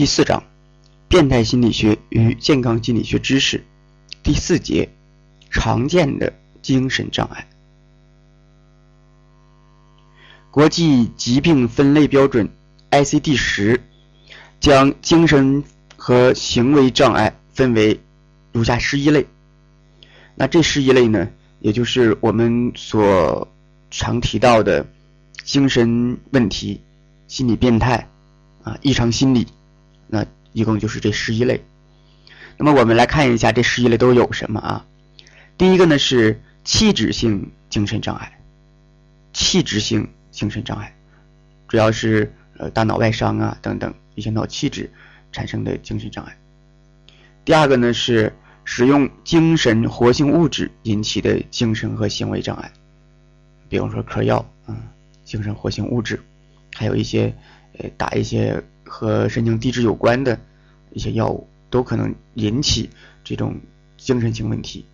第四章，变态心理学与健康心理学知识，第四节，常见的精神障碍。国际疾病分类标准 ICD 十将精神和行为障碍分为如下十一类。那这十一类呢，也就是我们所常提到的精神问题、心理变态啊、异常心理。那一共就是这十一类。那么我们来看一下这十一类都有什么啊？第一个呢是器质性精神障碍，器质性精神障碍主要是呃大脑外伤啊等等一些脑气质产生的精神障碍。第二个呢是使用精神活性物质引起的精神和行为障碍，比方说嗑药啊，精神活性物质，还有一些呃打一些。和神经递质有关的一些药物都可能引起这种精神性问题。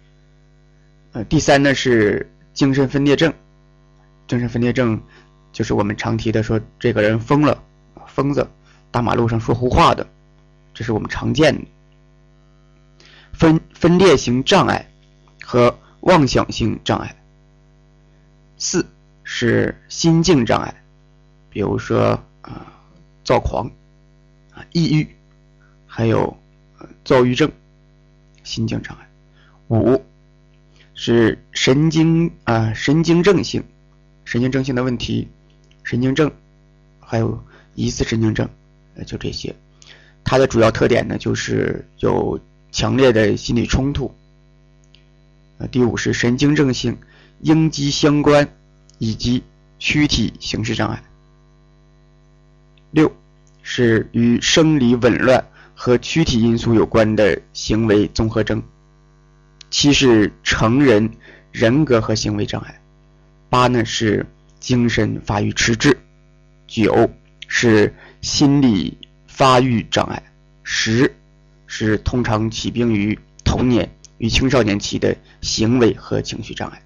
呃，第三呢是精神分裂症，精神分裂症就是我们常提的说这个人疯了，疯子，大马路上说胡话的，这是我们常见的。分分裂型障碍和妄想性障碍。四是心境障碍，比如说啊躁狂。抑郁，还有呃躁郁症、心境障碍。五是神经啊神经症性、神经症性的问题，神经症，还有疑似神经症，呃，就这些。它的主要特点呢，就是有强烈的心理冲突。呃，第五是神经症性应激相关以及躯体形式障碍。六。是与生理紊乱和躯体因素有关的行为综合征。七是成人人格和行为障碍。八呢是精神发育迟滞。九是心理发育障碍。十是通常起病于童年与青少年期的行为和情绪障碍。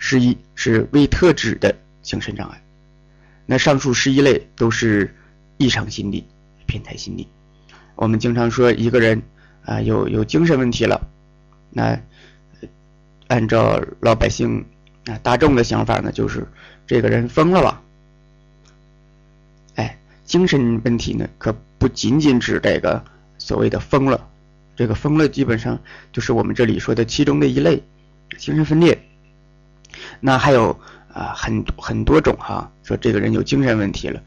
十一是未特指的精神障碍。那上述十一类都是异常心理、变态心理。我们经常说一个人啊有有精神问题了，那按照老百姓啊大众的想法呢，就是这个人疯了吧？哎，精神问题呢可不仅仅指这个所谓的疯了，这个疯了基本上就是我们这里说的其中的一类精神分裂。那还有。啊，很很多种哈，这个人有精神问题了，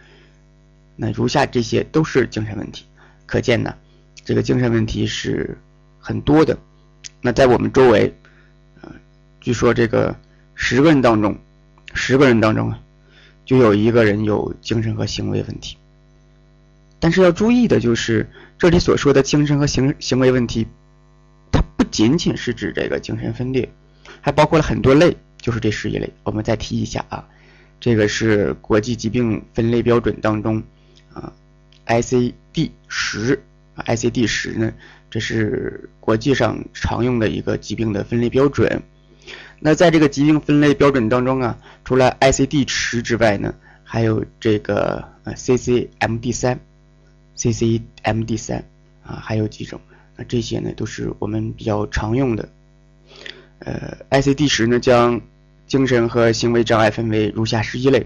那如下这些都是精神问题，可见呢，这个精神问题是很多的。那在我们周围，呃，据说这个十个人当中，十个人当中啊，就有一个人有精神和行为问题。但是要注意的就是，这里所说的精神和行行为问题，它不仅仅是指这个精神分裂，还包括了很多类。就是这十一类，我们再提一下啊，这个是国际疾病分类标准当中啊，ICD 十，ICD 十呢，这是国际上常用的一个疾病的分类标准。那在这个疾病分类标准当中啊，除了 ICD 十之外呢，还有这个呃 CCMD 三，CCMD 三啊，还有几种，那这些呢都是我们比较常用的。呃，ICD 十呢将精神和行为障碍分为如下十一类。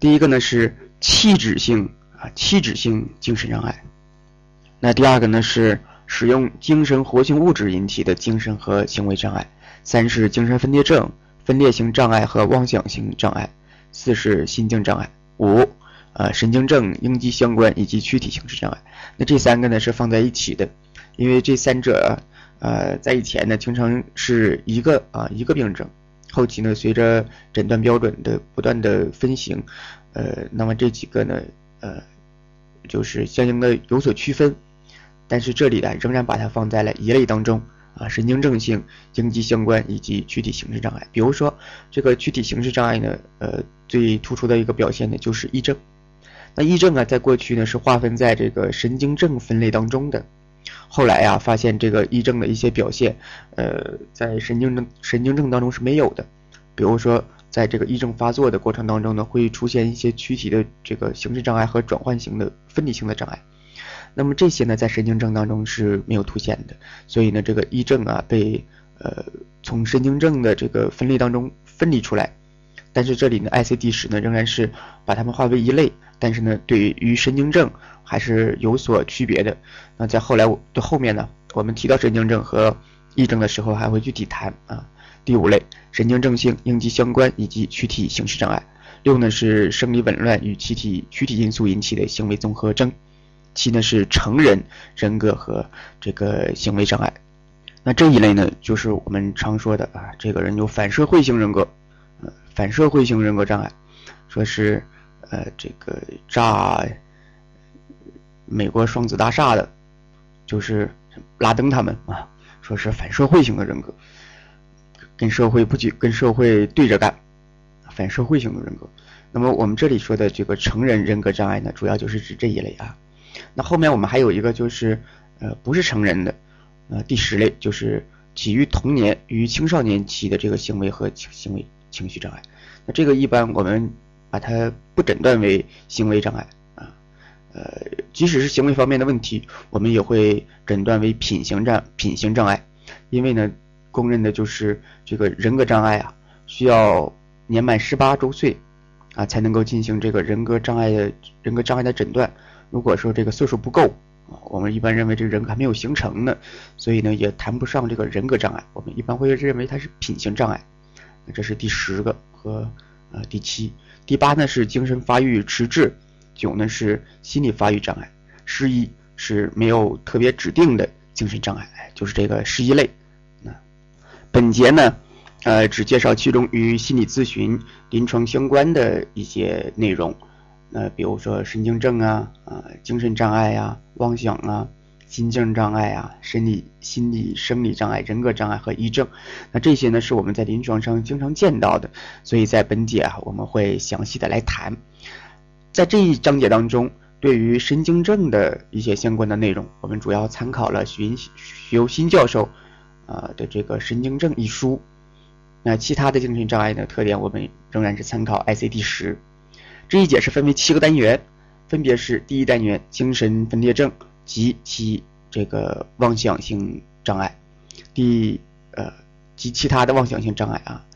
第一个呢是器质性啊，器质性精神障碍。那第二个呢是使用精神活性物质引起的精神和行为障碍。三是精神分裂症、分裂型障碍和妄想性障碍。四是心境障碍。五，呃，神经症、应激相关以及躯体形式障碍。那这三个呢是放在一起的，因为这三者呃在以前呢经常是一个啊一个病症。后期呢，随着诊断标准的不断的分型，呃，那么这几个呢，呃，就是相应的有所区分，但是这里呢，仍然把它放在了一类当中啊，神经症性、应激相关以及躯体形式障碍。比如说这个躯体形式障碍呢，呃，最突出的一个表现呢就是癔症。那癔症啊，在过去呢是划分在这个神经症分类当中的。后来呀，发现这个癔症的一些表现，呃，在神经症神经症当中是没有的，比如说在这个癔症发作的过程当中呢，会出现一些躯体的这个形式障碍和转换型的分离性的障碍。那么这些呢，在神经症当中是没有凸显的，所以呢，这个癔症啊被呃从神经症的这个分类当中分离出来。但是这里呢，ICD 十呢仍然是把它们划为一类，但是呢，对于神经症还是有所区别的。那在后来的后面呢，我们提到神经症和癔症的时候，还会具体谈啊。第五类，神经症性应激相关以及躯体形式障碍。六呢是生理紊乱与躯体躯体因素引起的行为综合征。七呢是成人人格和这个行为障碍。那这一类呢，就是我们常说的啊，这个人有反社会型人格。呃反社会型人格障碍，说是，呃，这个诈美国双子大厦的，就是拉登他们啊，说是反社会型的人格，跟社会不跟跟社会对着干，反社会型的人格。那么我们这里说的这个成人人格障碍呢，主要就是指这一类啊。那后面我们还有一个就是，呃，不是成人的，呃，第十类就是起于童年与青少年期的这个行为和行为。情绪障碍，那这个一般我们把它不诊断为行为障碍，呃，即使是行为方面的问题，我们也会诊断为品行障品行障碍，因为呢，公认的就是这个人格障碍啊，需要年满十八周岁啊才能够进行这个人格障碍的人格障碍的诊断。如果说这个岁数不够啊，我们一般认为这个人格还没有形成呢，所以呢也谈不上这个人格障碍，我们一般会认为它是品行障碍。那这是第十个和呃第七，第八呢是精神发育迟滞，九呢是心理发育障碍，十一是没有特别指定的精神障碍，就是这个十一类。那本节呢，呃只介绍其中与心理咨询临床相关的一些内容，那比如说神经症啊啊精神障碍呀妄想啊。心境障碍啊，生理、心理、生理障碍、人格障碍和癔症，那这些呢是我们在临床上经常见到的，所以在本节啊我们会详细的来谈。在这一章节当中，对于神经症的一些相关的内容，我们主要参考了徐徐由新教授啊的这个《神经症》一书。那其他的精神障碍的特点，我们仍然是参考 ICD 十。这一节是分为七个单元，分别是第一单元精神分裂症。及其这个妄想性障碍，第呃及其他的妄想性障碍啊。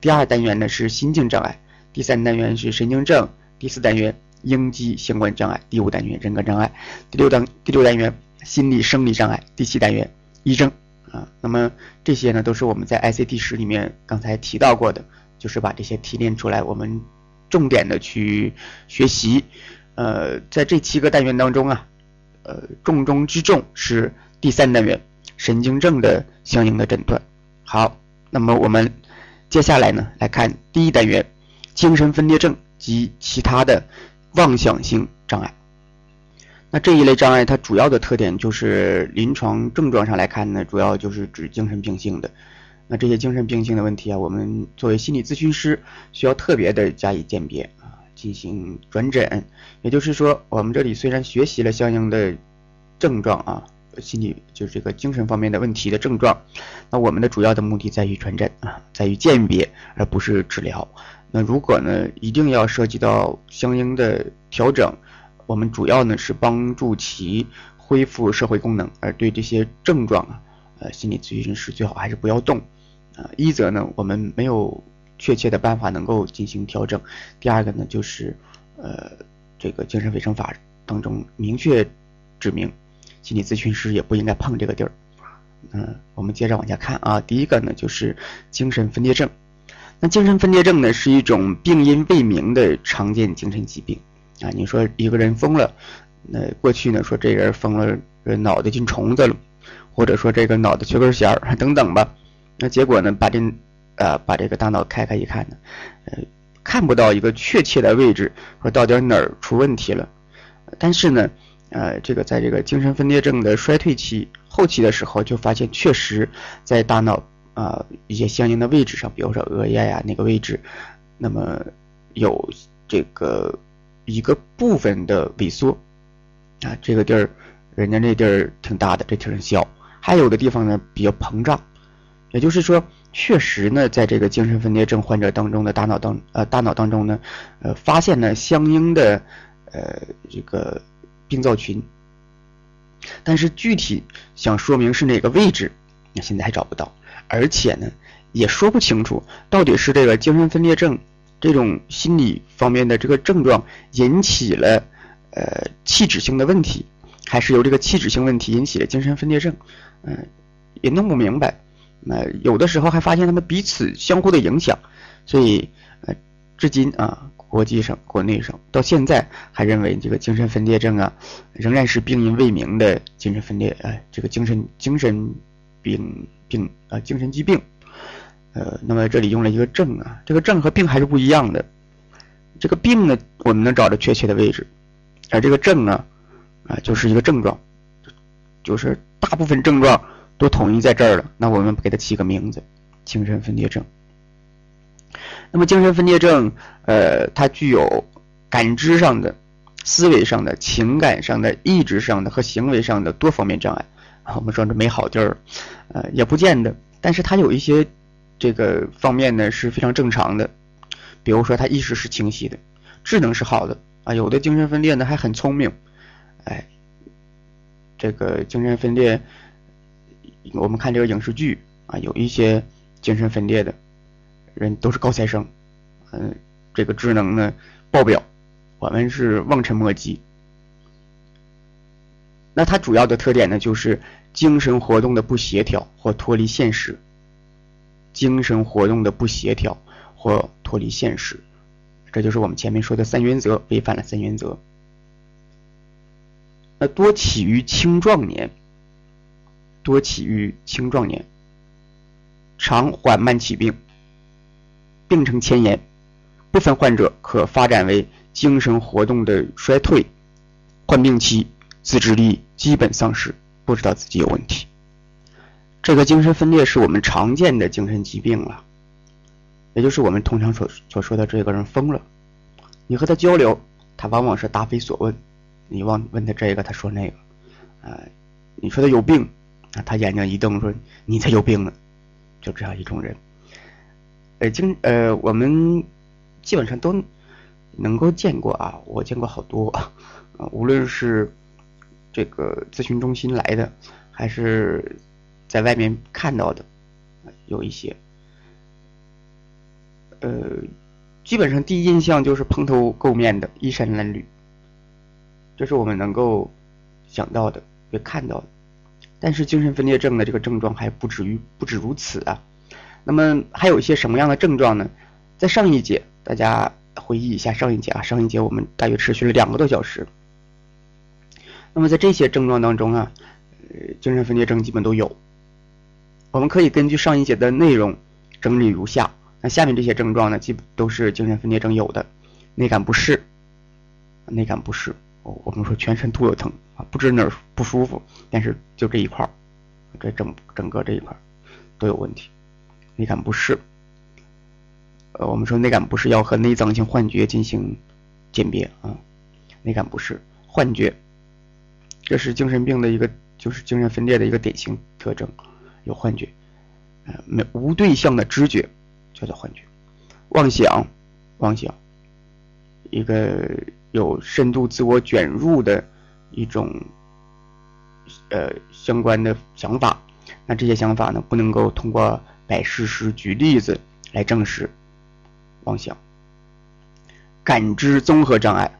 第二单元呢是心境障碍，第三单元是神经症，第四单元应激相关障碍，第五单元人格障碍，第六单第六单元心理生理障碍，第七单元医症啊。那么这些呢都是我们在 ICD 十里面刚才提到过的，就是把这些提炼出来，我们重点的去学习。呃，在这七个单元当中啊。呃，重中之重是第三单元神经症的相应的诊断。好，那么我们接下来呢来看第一单元精神分裂症及其他的妄想性障碍。那这一类障碍它主要的特点就是临床症状上来看呢，主要就是指精神病性的。那这些精神病性的问题啊，我们作为心理咨询师需要特别的加以鉴别啊。进行转诊，也就是说，我们这里虽然学习了相应的症状啊，心理就是这个精神方面的问题的症状，那我们的主要的目的在于转诊啊，在于鉴别，而不是治疗。那如果呢，一定要涉及到相应的调整，我们主要呢是帮助其恢复社会功能，而对这些症状啊，呃，心理咨询师最好还是不要动啊。一则呢，我们没有。确切的办法能够进行调整。第二个呢，就是呃，这个精神卫生法当中明确指明，心理咨询师也不应该碰这个地儿。嗯，我们接着往下看啊。第一个呢，就是精神分裂症。那精神分裂症呢，是一种病因未明的常见精神疾病啊。你说一个人疯了，那过去呢说这人疯了，脑袋进虫子了，或者说这个脑袋缺根弦儿等等吧。那结果呢，把这呃，把这个大脑开开一看呢，呃，看不到一个确切的位置，说到底哪儿出问题了。但是呢，呃，这个在这个精神分裂症的衰退期后期的时候，就发现确实在大脑啊一些相应的位置上，比如说额叶呀那个位置，那么有这个一个部分的萎缩啊，这个地儿人家那地儿挺大的，这地儿小，还有的地方呢比较膨胀，也就是说。确实呢，在这个精神分裂症患者当中的大脑当呃大脑当中呢，呃发现了相应的呃这个病灶群，但是具体想说明是哪个位置，那现在还找不到，而且呢也说不清楚到底是这个精神分裂症这种心理方面的这个症状引起了呃器质性的问题，还是由这个器质性问题引起了精神分裂症，嗯，也弄不明白。那有的时候还发现他们彼此相互的影响，所以呃，至今啊，国际上、国内上到现在还认为这个精神分裂症啊，仍然是病因未明的精神分裂，哎，这个精神精神病病啊，精神疾病。呃，那么这里用了一个症啊，这个症和病还是不一样的。这个病呢，我们能找到确切的位置，而这个症呢，啊，就是一个症状，就是大部分症状。都统一在这儿了，那我们给它起个名字，精神分裂症。那么精神分裂症，呃，它具有感知上的、思维上的、情感上的、意志上的和行为上的多方面障碍。我们说这没好地儿，呃，也不见得。但是它有一些这个方面呢是非常正常的，比如说他意识是清晰的，智能是好的啊。有的精神分裂呢还很聪明，哎，这个精神分裂。我们看这个影视剧啊，有一些精神分裂的人都是高材生，嗯，这个智能呢爆表，我们是望尘莫及。那它主要的特点呢，就是精神活动的不协调或脱离现实，精神活动的不协调或脱离现实，这就是我们前面说的三原则，违反了三原则。那多起于青壮年。多起于青壮年，常缓慢起病，病程迁延，部分患者可发展为精神活动的衰退，患病期自制力基本丧失，不知道自己有问题。这个精神分裂是我们常见的精神疾病了，也就是我们通常所所说的这个人疯了。你和他交流，他往往是答非所问，你问问他这个，他说那个，啊，你说他有病。啊他眼睛一瞪，说：“你才有病呢！”就这样一种人，呃，经呃，我们基本上都能够见过啊，我见过好多啊，无论是这个咨询中心来的，还是在外面看到的，有一些，呃，基本上第一印象就是蓬头垢面的，衣衫褴褛，这是我们能够想到的，也看到的。但是精神分裂症的这个症状还不止于不止如此啊，那么还有一些什么样的症状呢？在上一节，大家回忆一下上一节啊，上一节我们大约持续了两个多小时。那么在这些症状当中啊，呃，精神分裂症基本都有。我们可以根据上一节的内容整理如下。那下面这些症状呢，基本都是精神分裂症有的：内感不适，内感不适。我们说全身都有疼啊，不知哪儿不舒服，但是就这一块儿，这整整个这一块儿都有问题，内感不适。呃，我们说内感不适要和内脏性幻觉进行鉴别啊，内感不适、幻觉，这是精神病的一个，就是精神分裂的一个典型特征，有幻觉，呃，没无对象的知觉叫做幻觉，妄想，妄想，一个。有深度自我卷入的一种呃相关的想法，那这些想法呢不能够通过摆事实、举例子来证实。妄想、感知综合障碍，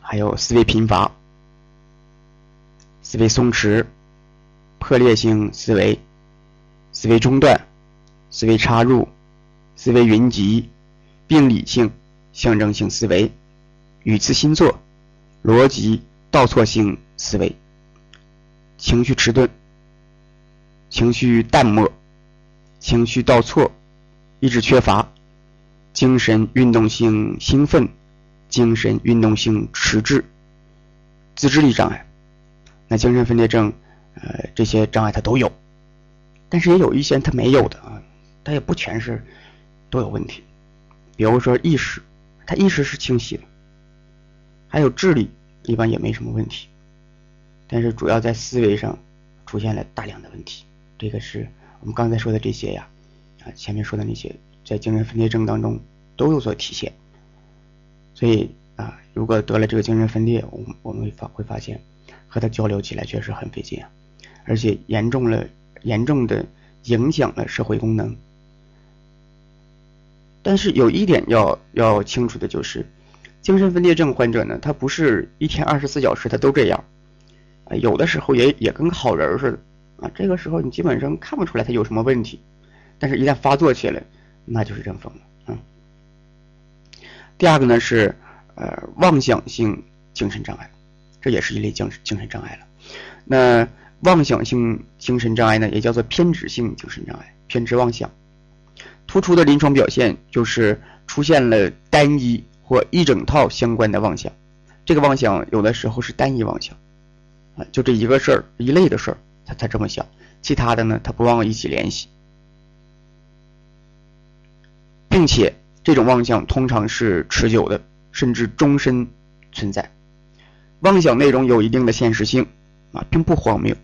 还有思维贫乏、思维松弛、破裂性思维、思维中断、思维插入、思维云集、病理性。象征性思维、语词新作、逻辑倒错性思维、情绪迟钝、情绪淡漠、情绪倒错、意志缺乏、精神运动性兴奋、精神运动性迟滞、自制力障碍。那精神分裂症，呃，这些障碍它都有，但是也有一些它没有的啊，它也不全是都有问题，比如说意识。他意识是清晰的，还有智力一般也没什么问题，但是主要在思维上出现了大量的问题，这个是我们刚才说的这些呀，啊，前面说的那些，在精神分裂症当中都有所体现。所以啊，如果得了这个精神分裂，我们我们会发会发现，和他交流起来确实很费劲啊，而且严重了，严重的影响了社会功能。但是有一点要要清楚的就是，精神分裂症患者呢，他不是一天二十四小时他都这样，啊，有的时候也也跟好人似的。啊，这个时候你基本上看不出来他有什么问题，但是一旦发作起来，那就是真疯了。嗯。第二个呢是呃妄想性精神障碍，这也是一类精精神障碍了。那妄想性精神障碍呢，也叫做偏执性精神障碍，偏执妄想。突出的临床表现就是出现了单一或一整套相关的妄想，这个妄想有的时候是单一妄想，啊，就这一个事儿一类的事儿。他他这么想，其他的呢，他不往一起联系，并且这种妄想通常是持久的，甚至终身存在。妄想内容有一定的现实性啊，并不荒谬，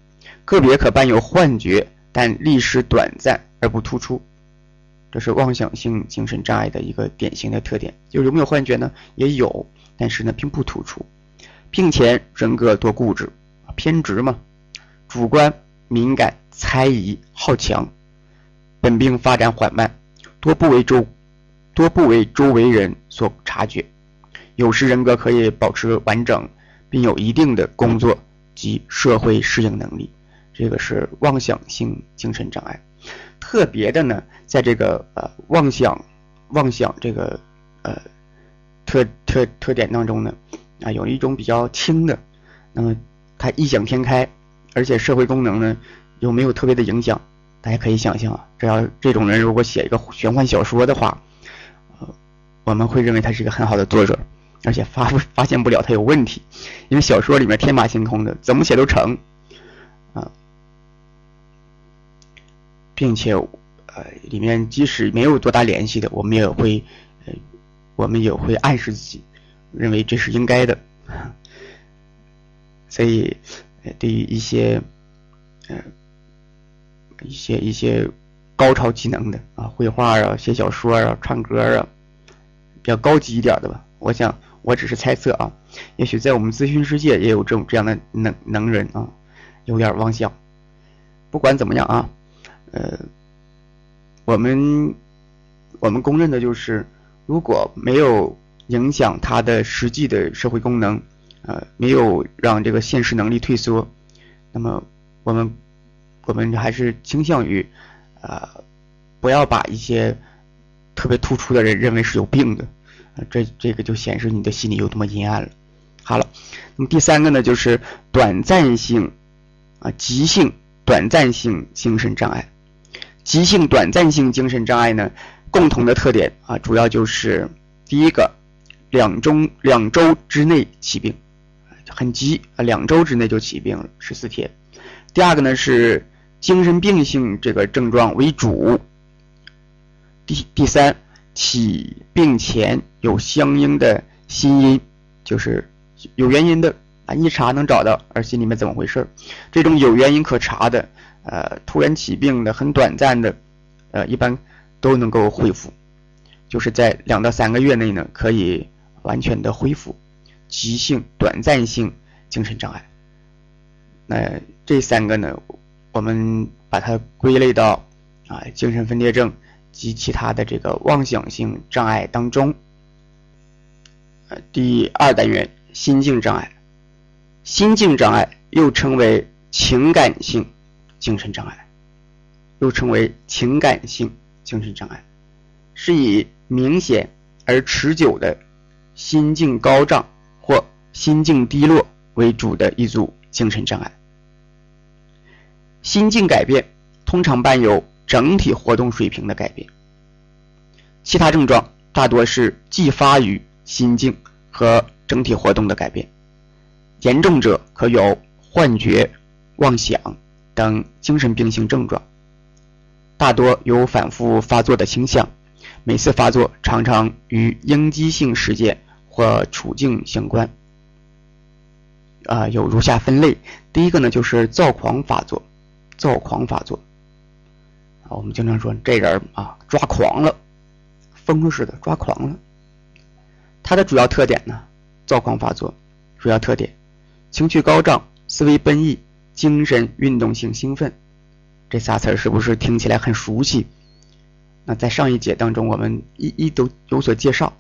个别可伴有幻觉，但历时短暂而不突出。这是妄想性精神障碍的一个典型的特点。就有没有幻觉呢？也有，但是呢，并不突出，并且人格多固执偏执嘛。主观、敏感、猜疑、好强，本病发展缓慢，多不为周多不为周围人所察觉。有时人格可以保持完整，并有一定的工作及社会适应能力。这个是妄想性精神障碍。特别的呢，在这个呃妄想妄想这个呃特特特点当中呢，啊有一种比较轻的，那么他异想天开。而且社会功能呢，又没有特别的影响，大家可以想象啊，这要这种人如果写一个玄幻小说的话，呃，我们会认为他是一个很好的作者，而且发不发现不了它有问题，因为小说里面天马行空的，怎么写都成，啊，并且呃，里面即使没有多大联系的，我们也会呃，我们也会暗示自己，认为这是应该的，所以。呃对于一些，呃，一些一些高超技能的啊，绘画啊，写小说啊，唱歌啊，比较高级一点的吧。我想，我只是猜测啊，也许在我们咨询世界也有这种这样的能能人啊，有点妄想。不管怎么样啊，呃，我们我们公认的就是，如果没有影响他的实际的社会功能。呃，没有让这个现实能力退缩，那么我们我们还是倾向于，呃，不要把一些特别突出的人认为是有病的，这这个就显示你的心里有多么阴暗了。好了，那么第三个呢，就是短暂性啊，急性短暂性精神障碍。急性短暂性精神障碍呢，共同的特点啊，主要就是第一个，两周两周之内起病。很急啊，两周之内就起病了，十四天。第二个呢是精神病性这个症状为主。第第三，起病前有相应的心因，就是有原因的啊，一查能找到，而心里面怎么回事？这种有原因可查的，呃，突然起病的很短暂的，呃，一般都能够恢复，就是在两到三个月内呢，可以完全的恢复。急性短暂性精神障碍，那这三个呢，我们把它归类到啊精神分裂症及其他的这个妄想性障碍当中。呃，第二单元心境障碍，心境障碍又称为情感性精神障碍，又称为情感性精神障碍，是以明显而持久的心境高涨。或心境低落为主的一组精神障碍。心境改变通常伴有整体活动水平的改变，其他症状大多是继发于心境和整体活动的改变。严重者可有幻觉、妄想等精神病性症状，大多有反复发作的倾向，每次发作常常与应激性事件。或处境相关，啊，有如下分类。第一个呢，就是躁狂发作，躁狂发作，啊，我们经常说这人啊抓狂了，疯了似的抓狂了。他的主要特点呢，躁狂发作，主要特点，情绪高涨，思维奔逸，精神运动性兴奋。这仨词儿是不是听起来很熟悉？那在上一节当中，我们一一都有所介绍，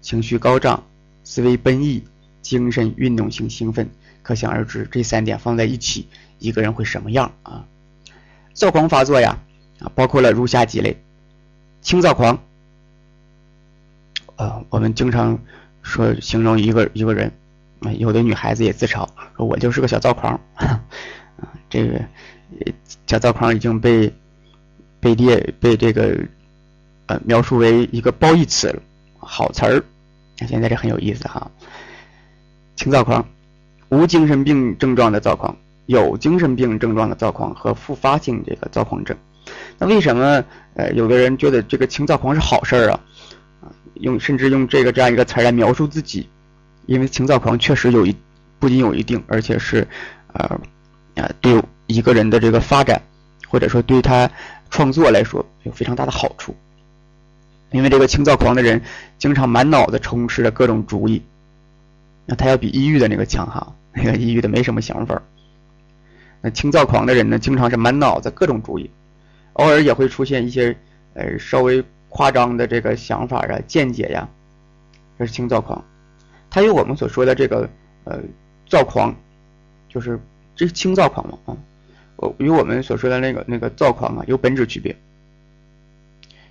情绪高涨，思维奔逸，精神运动性兴奋。可想而知，这三点放在一起，一个人会什么样啊？躁狂发作呀，啊，包括了如下几类：轻躁狂，呃，我们经常说形容一个一个人，啊，有的女孩子也自嘲说：“我就是个小躁狂。”啊，这个小躁狂已经被被列被这个呃描述为一个褒义词了，好词儿。现在这很有意思哈，轻躁狂。无精神病症状的躁狂，有精神病症状的躁狂和复发性这个躁狂症。那为什么呃有的人觉得这个轻躁狂是好事儿啊？用甚至用这个这样一个词来描述自己，因为轻躁狂确实有一不仅有一定，而且是呃啊对一个人的这个发展或者说对他创作来说有非常大的好处。因为这个轻躁狂的人经常满脑子充斥着各种主意，那他要比抑郁的那个强哈。那 个抑郁的没什么想法那轻躁狂的人呢，经常是满脑子各种主意，偶尔也会出现一些呃稍微夸张的这个想法啊、见解呀，这是轻躁狂。它与我们所说的这个呃躁狂，就是这是轻躁狂嘛啊，我与我们所说的那个那个躁狂啊有本质区别。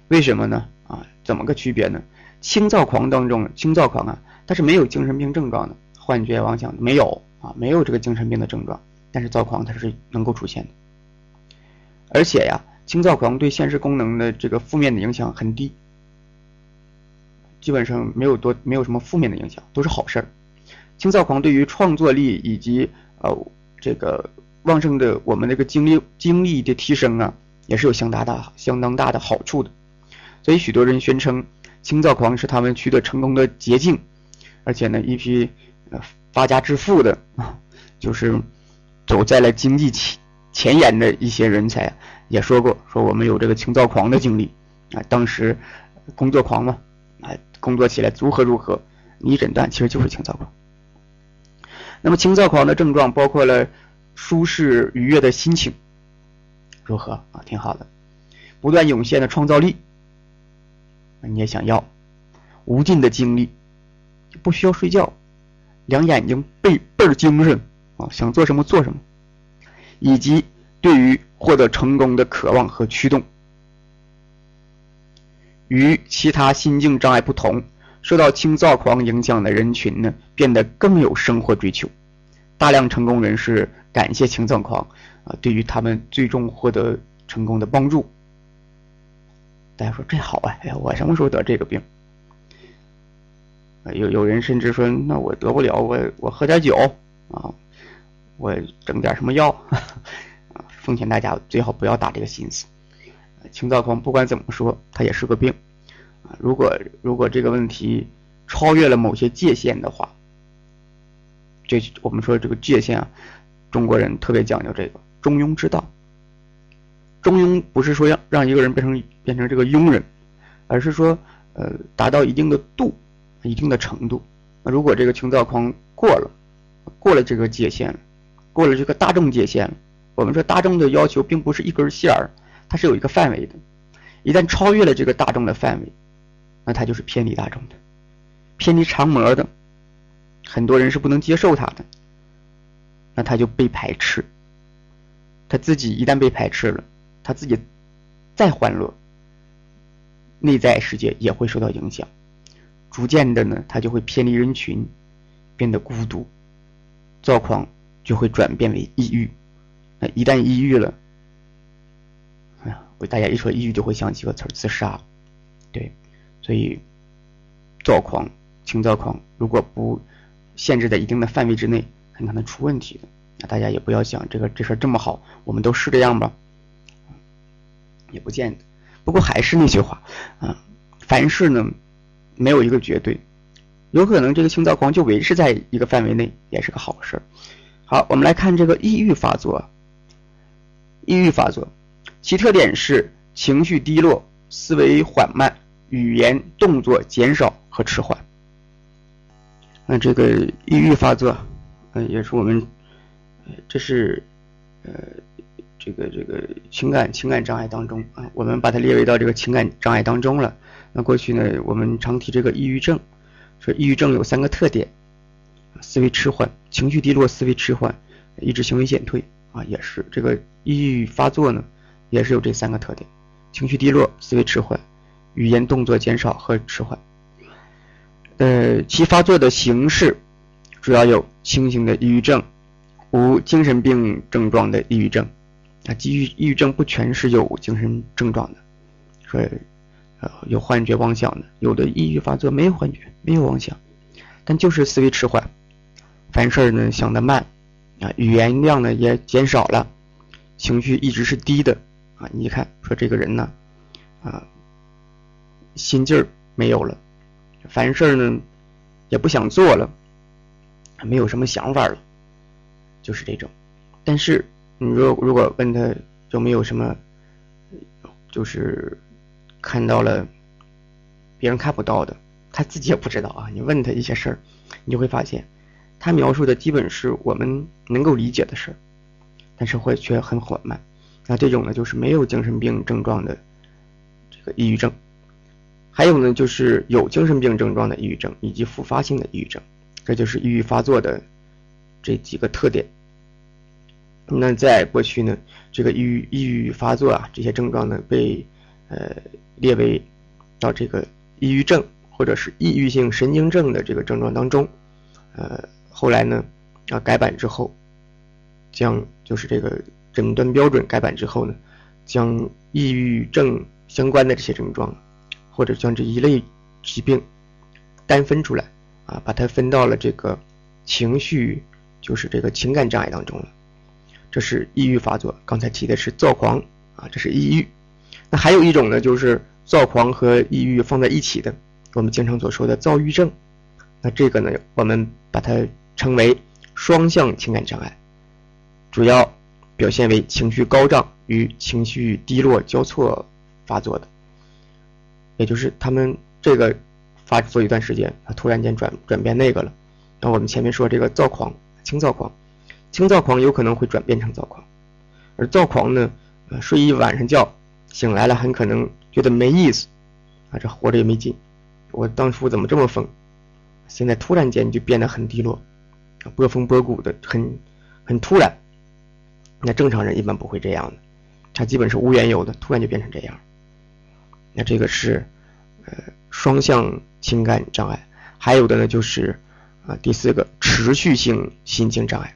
为什么呢？啊，怎么个区别呢？轻躁狂当中，轻躁狂啊，它是没有精神病症状的，幻觉、妄想没有。啊，没有这个精神病的症状，但是躁狂它是能够出现的，而且呀，轻躁狂对现实功能的这个负面的影响很低，基本上没有多没有什么负面的影响，都是好事儿。轻躁狂对于创作力以及呃这个旺盛的我们那个精力精力的提升啊，也是有相当大相当大的好处的。所以许多人宣称轻躁狂是他们取得成功的捷径，而且呢，一批呃。发家致富的啊，就是走在了经济前前沿的一些人才也说过，说我们有这个情躁狂的经历啊，当时工作狂嘛，啊，工作起来如何如何，你诊断其实就是情躁狂。那么轻躁狂的症状包括了舒适愉悦的心情，如何啊？挺好的，不断涌现的创造力，你也想要，无尽的精力，不需要睡觉。两眼睛倍倍儿精神啊，想做什么做什么，以及对于获得成功的渴望和驱动。与其他心境障碍不同，受到轻躁狂影响的人群呢，变得更有生活追求。大量成功人士感谢轻躁狂啊，对于他们最终获得成功的帮助。大家说这好啊，哎呀，我什么时候得这个病？有有人甚至说，那我得不了，我我喝点酒啊，我整点什么药？奉劝大家最好不要打这个心思。轻躁狂不管怎么说，它也是个病啊。如果如果这个问题超越了某些界限的话，这我们说这个界限啊，中国人特别讲究这个中庸之道。中庸不是说让让一个人变成变成这个庸人，而是说呃达到一定的度。一定的程度，那如果这个轻躁狂过了，过了这个界限，过了这个大众界限，我们说大众的要求并不是一根线儿，它是有一个范围的，一旦超越了这个大众的范围，那它就是偏离大众的，偏离常模的，很多人是不能接受它的，那他就被排斥，他自己一旦被排斥了，他自己再欢乐，内在世界也会受到影响。逐渐的呢，他就会偏离人群，变得孤独，躁狂就会转变为抑郁。那一旦抑郁了，哎呀，我大家一说抑郁就会想起个词儿——自杀。对，所以躁狂、轻躁狂如果不限制在一定的范围之内，很可能出问题的。那大家也不要想这个这事儿这么好，我们都是这样吧？也不见得。不过还是那句话啊，凡事呢。没有一个绝对，有可能这个轻躁狂就维持在一个范围内，也是个好事儿好，我们来看这个抑郁发作。抑郁发作，其特点是情绪低落、思维缓慢、语言动作减少和迟缓。那这个抑郁发作，呃，也是我们，这是，呃，这个这个情感情感障碍当中啊，我们把它列为到这个情感障碍当中了。那过去呢，我们常提这个抑郁症，说抑郁症有三个特点：思维迟缓、情绪低落、思维迟缓、意志行为减退啊，也是这个抑郁发作呢，也是有这三个特点：情绪低落、思维迟缓、语言动作减少和迟缓。呃，其发作的形式主要有轻型的抑郁症，无精神病症状的抑郁症。啊，抑郁抑郁症不全是有精神症状的，说呃有幻觉、妄想的，有的抑郁发作没有幻觉，没有妄想，但就是思维迟缓，凡事呢想得慢，啊，语言量呢也减少了，情绪一直是低的，啊，你一看说这个人呢，啊，心劲儿没有了。凡事呢，也不想做了，没有什么想法了，就是这种。但是你如如果问他有没有什么，就是看到了别人看不到的，他自己也不知道啊。你问他一些事儿，你就会发现，他描述的基本是我们能够理解的事儿，但是会却很缓慢。那这种呢，就是没有精神病症状的这个抑郁症。还有呢，就是有精神病症状的抑郁症以及复发性的抑郁症，这就是抑郁发作的这几个特点。那在过去呢，这个抑郁抑郁发作啊，这些症状呢被呃列为到这个抑郁症或者是抑郁性神经症的这个症状当中。呃，后来呢啊改版之后，将就是这个诊断标准改版之后呢，将抑郁症相关的这些症状。或者将这一类疾病单分出来啊，把它分到了这个情绪，就是这个情感障碍当中了。这是抑郁发作。刚才提的是躁狂啊，这是抑郁。那还有一种呢，就是躁狂和抑郁放在一起的，我们经常所说的躁郁症。那这个呢，我们把它称为双向情感障碍，主要表现为情绪高涨与情绪低落交错发作的。也就是他们这个发作一段时间，他突然间转转变那个了。那我们前面说这个躁狂、轻躁狂，轻躁狂有可能会转变成躁狂，而躁狂呢，呃，睡一晚上觉，醒来了很可能觉得没意思，啊，这活着也没劲，我当初怎么这么疯？现在突然间就变得很低落，波峰波谷的，很很突然。那正常人一般不会这样的，他基本是无缘由的，突然就变成这样。那这个是，呃，双向情感障碍，还有的呢就是，啊，第四个持续性心境障碍。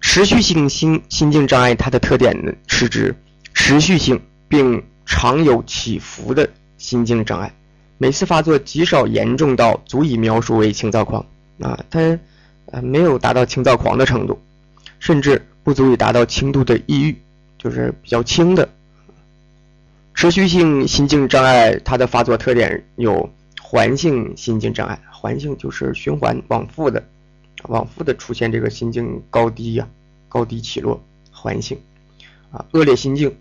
持续性心心境障碍，它的特点呢是指持续性并常有起伏的心境障碍，每次发作极少严重到足以描述为轻躁狂啊，它，呃，没有达到轻躁狂的程度，甚至不足以达到轻度的抑郁，就是比较轻的。持续性心境障碍，它的发作特点有环性心境障碍，环性就是循环往复的，往复的出现这个心境高低呀，高低起落，环性，啊，恶劣心境，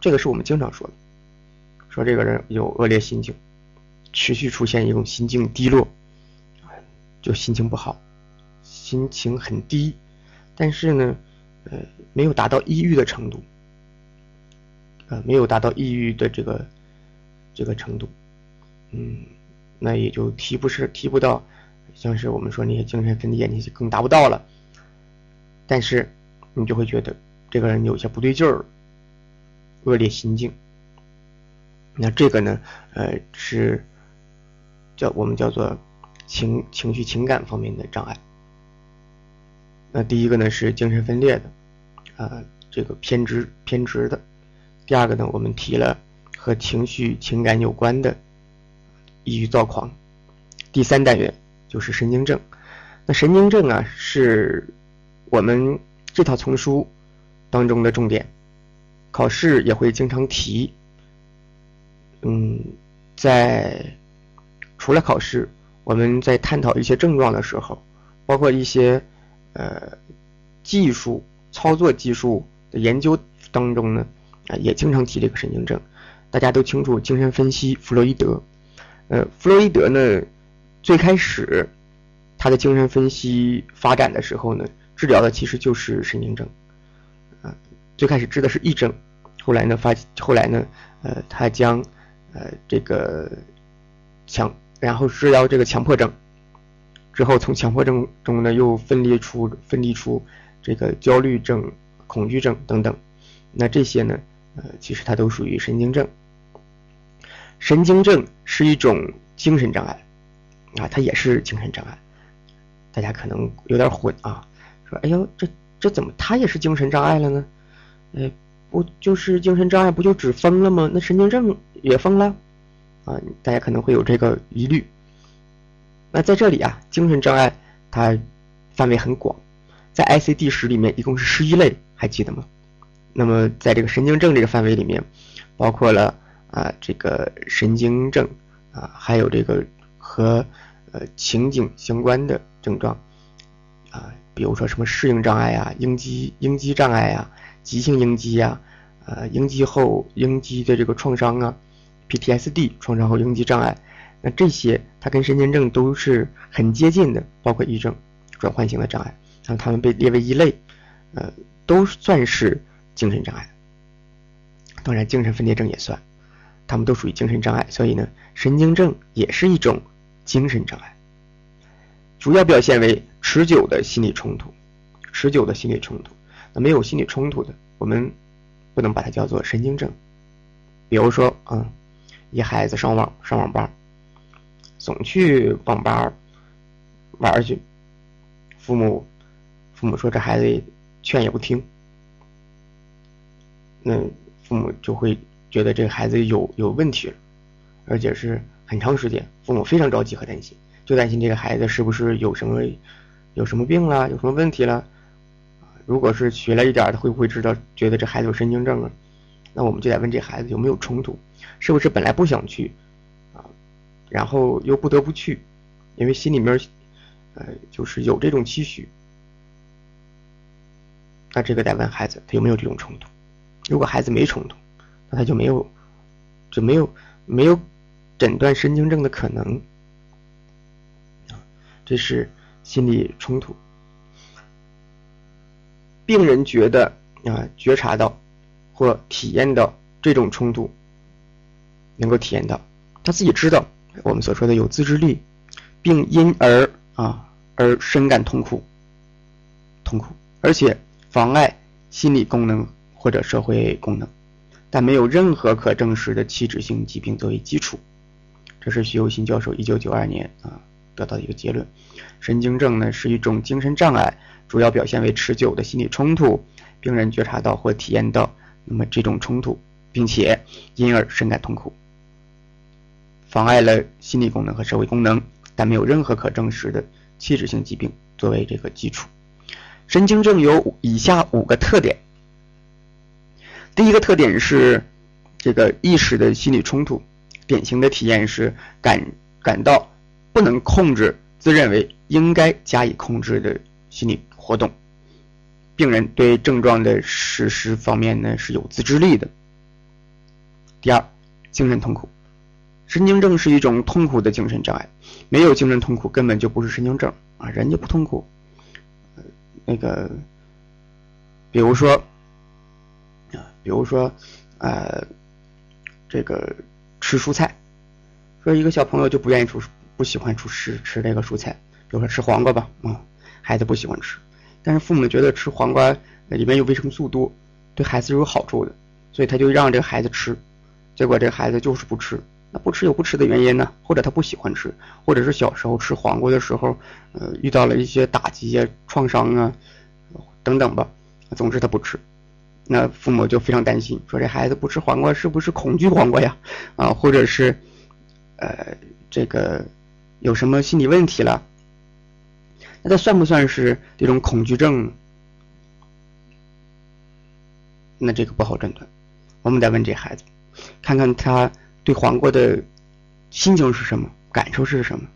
这个是我们经常说的，说这个人有恶劣心境，持续出现一种心境低落，就心情不好，心情很低，但是呢，呃，没有达到抑郁的程度。呃，没有达到抑郁的这个这个程度，嗯，那也就提不是提不到，像是我们说那些精神分裂那些更达不到了。但是你就会觉得这个人有些不对劲儿，恶劣心境。那这个呢，呃，是叫我们叫做情情绪情感方面的障碍。那第一个呢是精神分裂的，啊，这个偏执偏执的。第二个呢，我们提了和情绪情感有关的抑郁躁狂。第三单元就是神经症。那神经症啊，是我们这套丛书当中的重点，考试也会经常提。嗯，在除了考试，我们在探讨一些症状的时候，包括一些呃技术操作技术的研究当中呢。啊，也经常提这个神经症。大家都清楚精神分析，弗洛伊德。呃，弗洛伊德呢，最开始他的精神分析发展的时候呢，治疗的其实就是神经症。啊，最开始治的是癔症，后来呢发，后来呢，呃，他将呃这个强，然后治疗这个强迫症，之后从强迫症中呢又分裂出分离出这个焦虑症、恐惧症等等。那这些呢，呃，其实它都属于神经症。神经症是一种精神障碍，啊，它也是精神障碍。大家可能有点混啊，说，哎呦，这这怎么它也是精神障碍了呢？哎，不就是精神障碍不就只疯了吗？那神经症也疯了？啊，大家可能会有这个疑虑。那在这里啊，精神障碍它范围很广，在 ICD 十里面一共是十一类，还记得吗？那么，在这个神经症这个范围里面，包括了啊这个神经症啊，还有这个和呃情景相关的症状啊，比如说什么适应障碍啊、应激应激障碍啊、急性应激啊、呃应激后应激的这个创伤啊、PTSD 创伤后应激障碍，那这些它跟神经症都是很接近的，包括抑郁症、转换型的障碍，那它们被列为一类，呃，都算是。精神障碍，当然精神分裂症也算，他们都属于精神障碍，所以呢，神经症也是一种精神障碍。主要表现为持久的心理冲突，持久的心理冲突。那没有心理冲突的，我们不能把它叫做神经症。比如说啊，一孩子上网上网吧，总去网吧玩去，父母父母说这孩子劝也不听。那父母就会觉得这个孩子有有问题了，而且是很长时间，父母非常着急和担心，就担心这个孩子是不是有什么有什么病了，有什么问题了。如果是学了一点，他会不会知道觉得这孩子有神经症啊？那我们就得问这孩子有没有冲突，是不是本来不想去，然后又不得不去，因为心里面呃就是有这种期许。那这个得问孩子他有没有这种冲突。如果孩子没冲突，那他就没有，就没有没有诊断神经症的可能啊。这是心理冲突。病人觉得啊，觉察到或体验到这种冲突，能够体验到，他自己知道我们所说的有自制力，并因而啊而深感痛苦，痛苦，而且妨碍心理功能。或者社会功能，但没有任何可证实的器质性疾病作为基础，这是徐有新教授一九九二年啊得到的一个结论。神经症呢是一种精神障碍，主要表现为持久的心理冲突，病人觉察到或体验到那么这种冲突，并且因而深感痛苦，妨碍了心理功能和社会功能，但没有任何可证实的器质性疾病作为这个基础。神经症有以下五个特点。第一个特点是，这个意识的心理冲突，典型的体验是感感到不能控制自认为应该加以控制的心理活动。病人对症状的实施方面呢是有自制力的。第二，精神痛苦，神经症是一种痛苦的精神障碍，没有精神痛苦根本就不是神经症啊，人家不痛苦。那个，比如说啊。比如说，呃，这个吃蔬菜，说一个小朋友就不愿意吃，不喜欢吃吃这个蔬菜，比如说吃黄瓜吧，啊，孩子不喜欢吃，但是父母觉得吃黄瓜里面有维生素多，对孩子是有好处的，所以他就让这个孩子吃，结果这个孩子就是不吃，那不吃有不吃的原因呢，或者他不喜欢吃，或者是小时候吃黄瓜的时候，呃，遇到了一些打击啊、创伤啊等等吧，总之他不吃。那父母就非常担心，说这孩子不吃黄瓜是不是恐惧黄瓜呀？啊，或者是，呃，这个有什么心理问题了？那他算不算是这种恐惧症？那这个不好诊断，我们得问这孩子，看看他对黄瓜的心情是什么，感受是什么，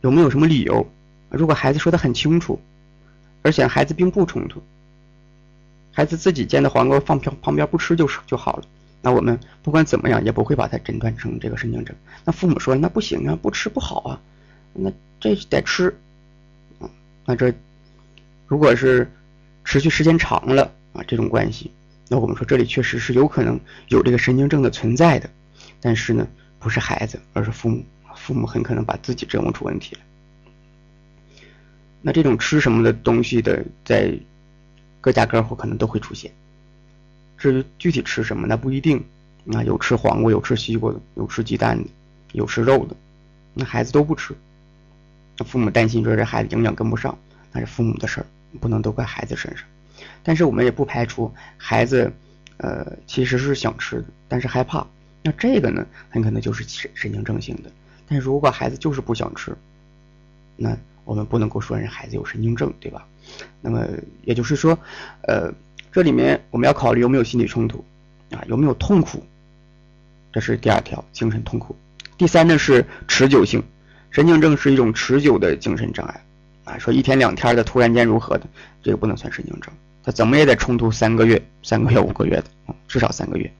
有没有什么理由？如果孩子说的很清楚，而且孩子并不冲突。孩子自己煎的黄瓜放旁旁边不吃就是就好了。那我们不管怎么样也不会把它诊断成这个神经症。那父母说那不行啊，不吃不好啊，那这得吃。那这如果是持续时间长了啊，这种关系，那我们说这里确实是有可能有这个神经症的存在的。但是呢，不是孩子，而是父母。父母很可能把自己折磨出问题了。那这种吃什么的东西的，在各家各户可能都会出现。至于具体吃什么，那不一定。啊，有吃黄瓜，有吃西瓜的，有吃鸡蛋的，有吃肉的，那孩子都不吃。那父母担心说这孩子营养跟不上，那是父母的事儿，不能都怪孩子身上。但是我们也不排除孩子，呃，其实是想吃的，但是害怕。那这个呢，很可能就是神神经症性的。但如果孩子就是不想吃，那我们不能够说人孩子有神经症，对吧？那么也就是说，呃，这里面我们要考虑有没有心理冲突，啊，有没有痛苦，这是第二条，精神痛苦。第三呢是持久性，神经症是一种持久的精神障碍，啊，说一天两天的突然间如何的，这个不能算神经症，他怎么也得冲突三个月、三个月、五个月的，至少三个月。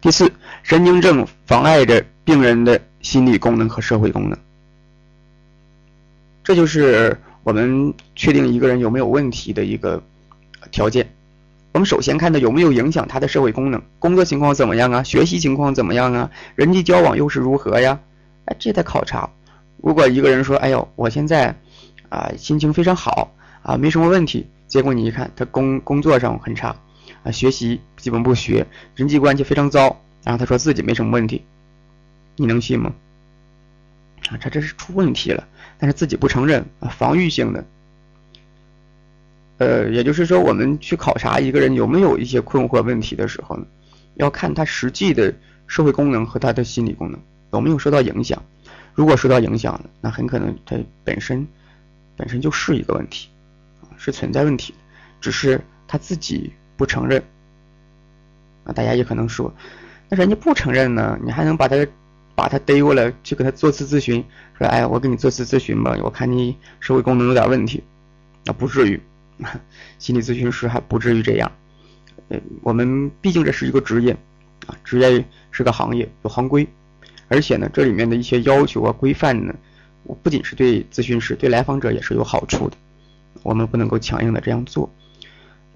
第四，神经症妨碍着病人的心理功能和社会功能，这就是我们确定一个人有没有问题的一个条件。我们首先看的有没有影响他的社会功能，工作情况怎么样啊？学习情况怎么样啊？人际交往又是如何呀？哎，这得考察。如果一个人说：“哎呦，我现在啊心情非常好啊，没什么问题。”结果你一看，他工工作上很差。啊，学习基本不学，人际关系非常糟。然后他说自己没什么问题，你能信吗？啊，他这是出问题了，但是自己不承认啊，防御性的。呃，也就是说，我们去考察一个人有没有一些困惑问题的时候呢，要看他实际的社会功能和他的心理功能有没有受到影响。如果受到影响了，那很可能他本身本身就是一个问题，是存在问题，只是他自己。不承认，啊，大家也可能说，那人家不承认呢，你还能把他把他逮过来去给他做次咨询，说，哎，我给你做次咨询吧，我看你社会功能有点问题，那不至于，心理咨询师还不至于这样，呃，我们毕竟这是一个职业，啊，职业是个行业，有行规，而且呢，这里面的一些要求啊、规范呢，不仅是对咨询师，对来访者也是有好处的，我们不能够强硬的这样做。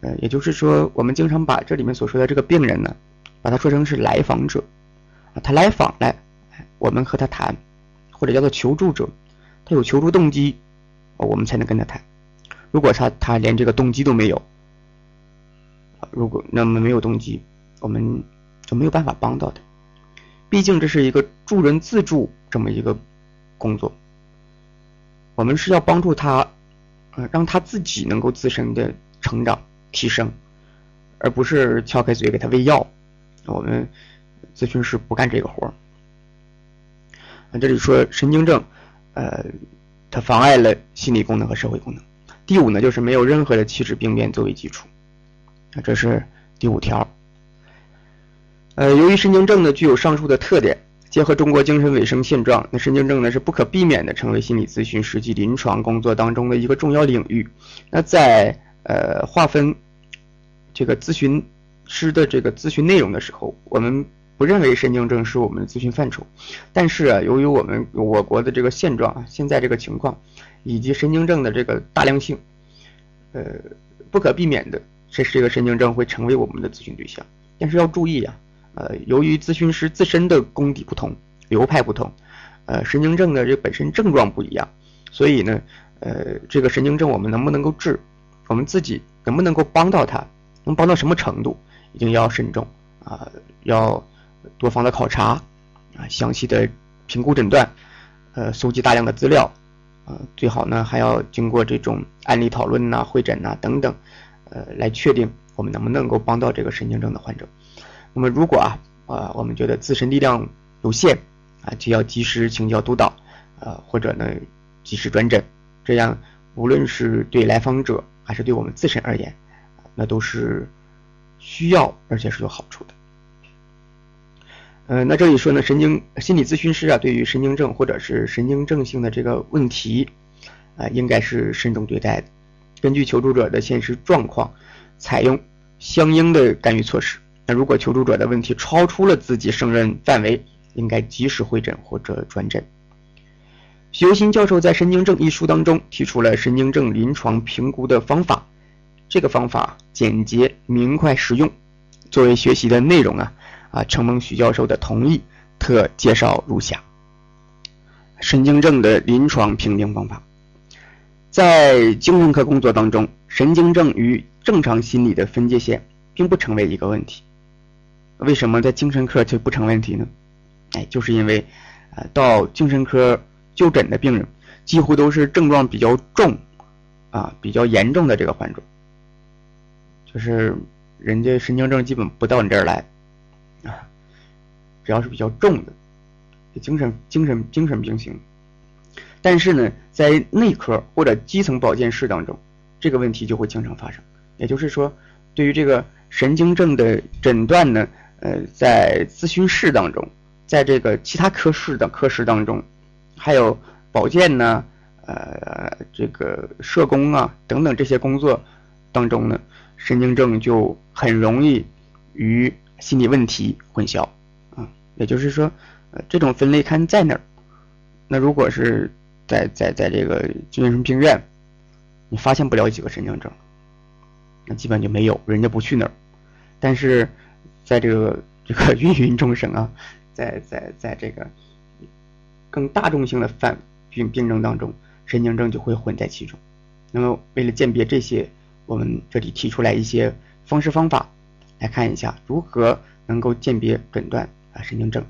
呃，也就是说，我们经常把这里面所说的这个病人呢，把他说成是来访者，啊，他来访来，我们和他谈，或者叫做求助者，他有求助动机，我们才能跟他谈。如果他他连这个动机都没有，如果那么没有动机，我们就没有办法帮到他。毕竟这是一个助人自助这么一个工作，我们是要帮助他，呃，让他自己能够自身的成长。提升，而不是撬开嘴给他喂药。我们咨询师不干这个活儿。这里说神经症，呃，它妨碍了心理功能和社会功能。第五呢，就是没有任何的气质病变作为基础。啊，这是第五条。呃，由于神经症呢具有上述的特点，结合中国精神卫生现状，那神经症呢是不可避免的成为心理咨询实际临床工作当中的一个重要领域。那在呃划分。这个咨询师的这个咨询内容的时候，我们不认为神经症是我们的咨询范畴，但是啊，由于我们我国的这个现状啊，现在这个情况，以及神经症的这个大量性，呃，不可避免的，这是这个神经症会成为我们的咨询对象。但是要注意啊，呃，由于咨询师自身的功底不同，流派不同，呃，神经症的这本身症状不一样，所以呢，呃，这个神经症我们能不能够治，我们自己能不能够帮到他？能帮到什么程度，一定要慎重啊，要多方的考察啊，详细的评估诊断，呃，搜集大量的资料，啊，最好呢还要经过这种案例讨论呐、会诊呐等等，呃，来确定我们能不能够帮到这个神经症的患者。那么如果啊啊，我们觉得自身力量有限啊，就要及时请教督导，呃，或者呢及时转诊，这样无论是对来访者还是对我们自身而言。那都是需要，而且是有好处的。呃，那这里说呢，神经心理咨询师啊，对于神经症或者是神经症性的这个问题，啊，应该是慎重对待的。根据求助者的现实状况，采用相应的干预措施。那如果求助者的问题超出了自己胜任范围，应该及时会诊或者转诊。许由新教授在《神经症》一书当中提出了神经症临床评估的方法，这个方法简洁明快实用。作为学习的内容啊，啊，承蒙许教授的同意，特介绍如下：神经症的临床评定方法。在精神科工作当中，神经症与正常心理的分界线并不成为一个问题。为什么在精神科就不成问题呢？哎，就是因为，啊，到精神科就诊的病人，几乎都是症状比较重，啊，比较严重的这个患者。就是人家神经症基本不到你这儿来，啊，只要是比较重的，精神精神精神病型。但是呢，在内科或者基层保健室当中，这个问题就会经常发生。也就是说，对于这个神经症的诊断呢，呃，在咨询室当中，在这个其他科室的科室当中，还有保健呢，呃，这个社工啊等等这些工作当中呢，神经症就很容易与心理问题混淆啊。也就是说，呃，这种分类看在哪儿？那如果是在在在这个精神病院，你发现不了几个神经症，那基本就没有，人家不去那儿。但是在这个这个芸芸众生啊，在在在这个更大众性的犯病病症当中，神经症就会混在其中。那么为了鉴别这些，我们这里提出来一些方式方法，来看一下如何能够鉴别诊断啊神经症。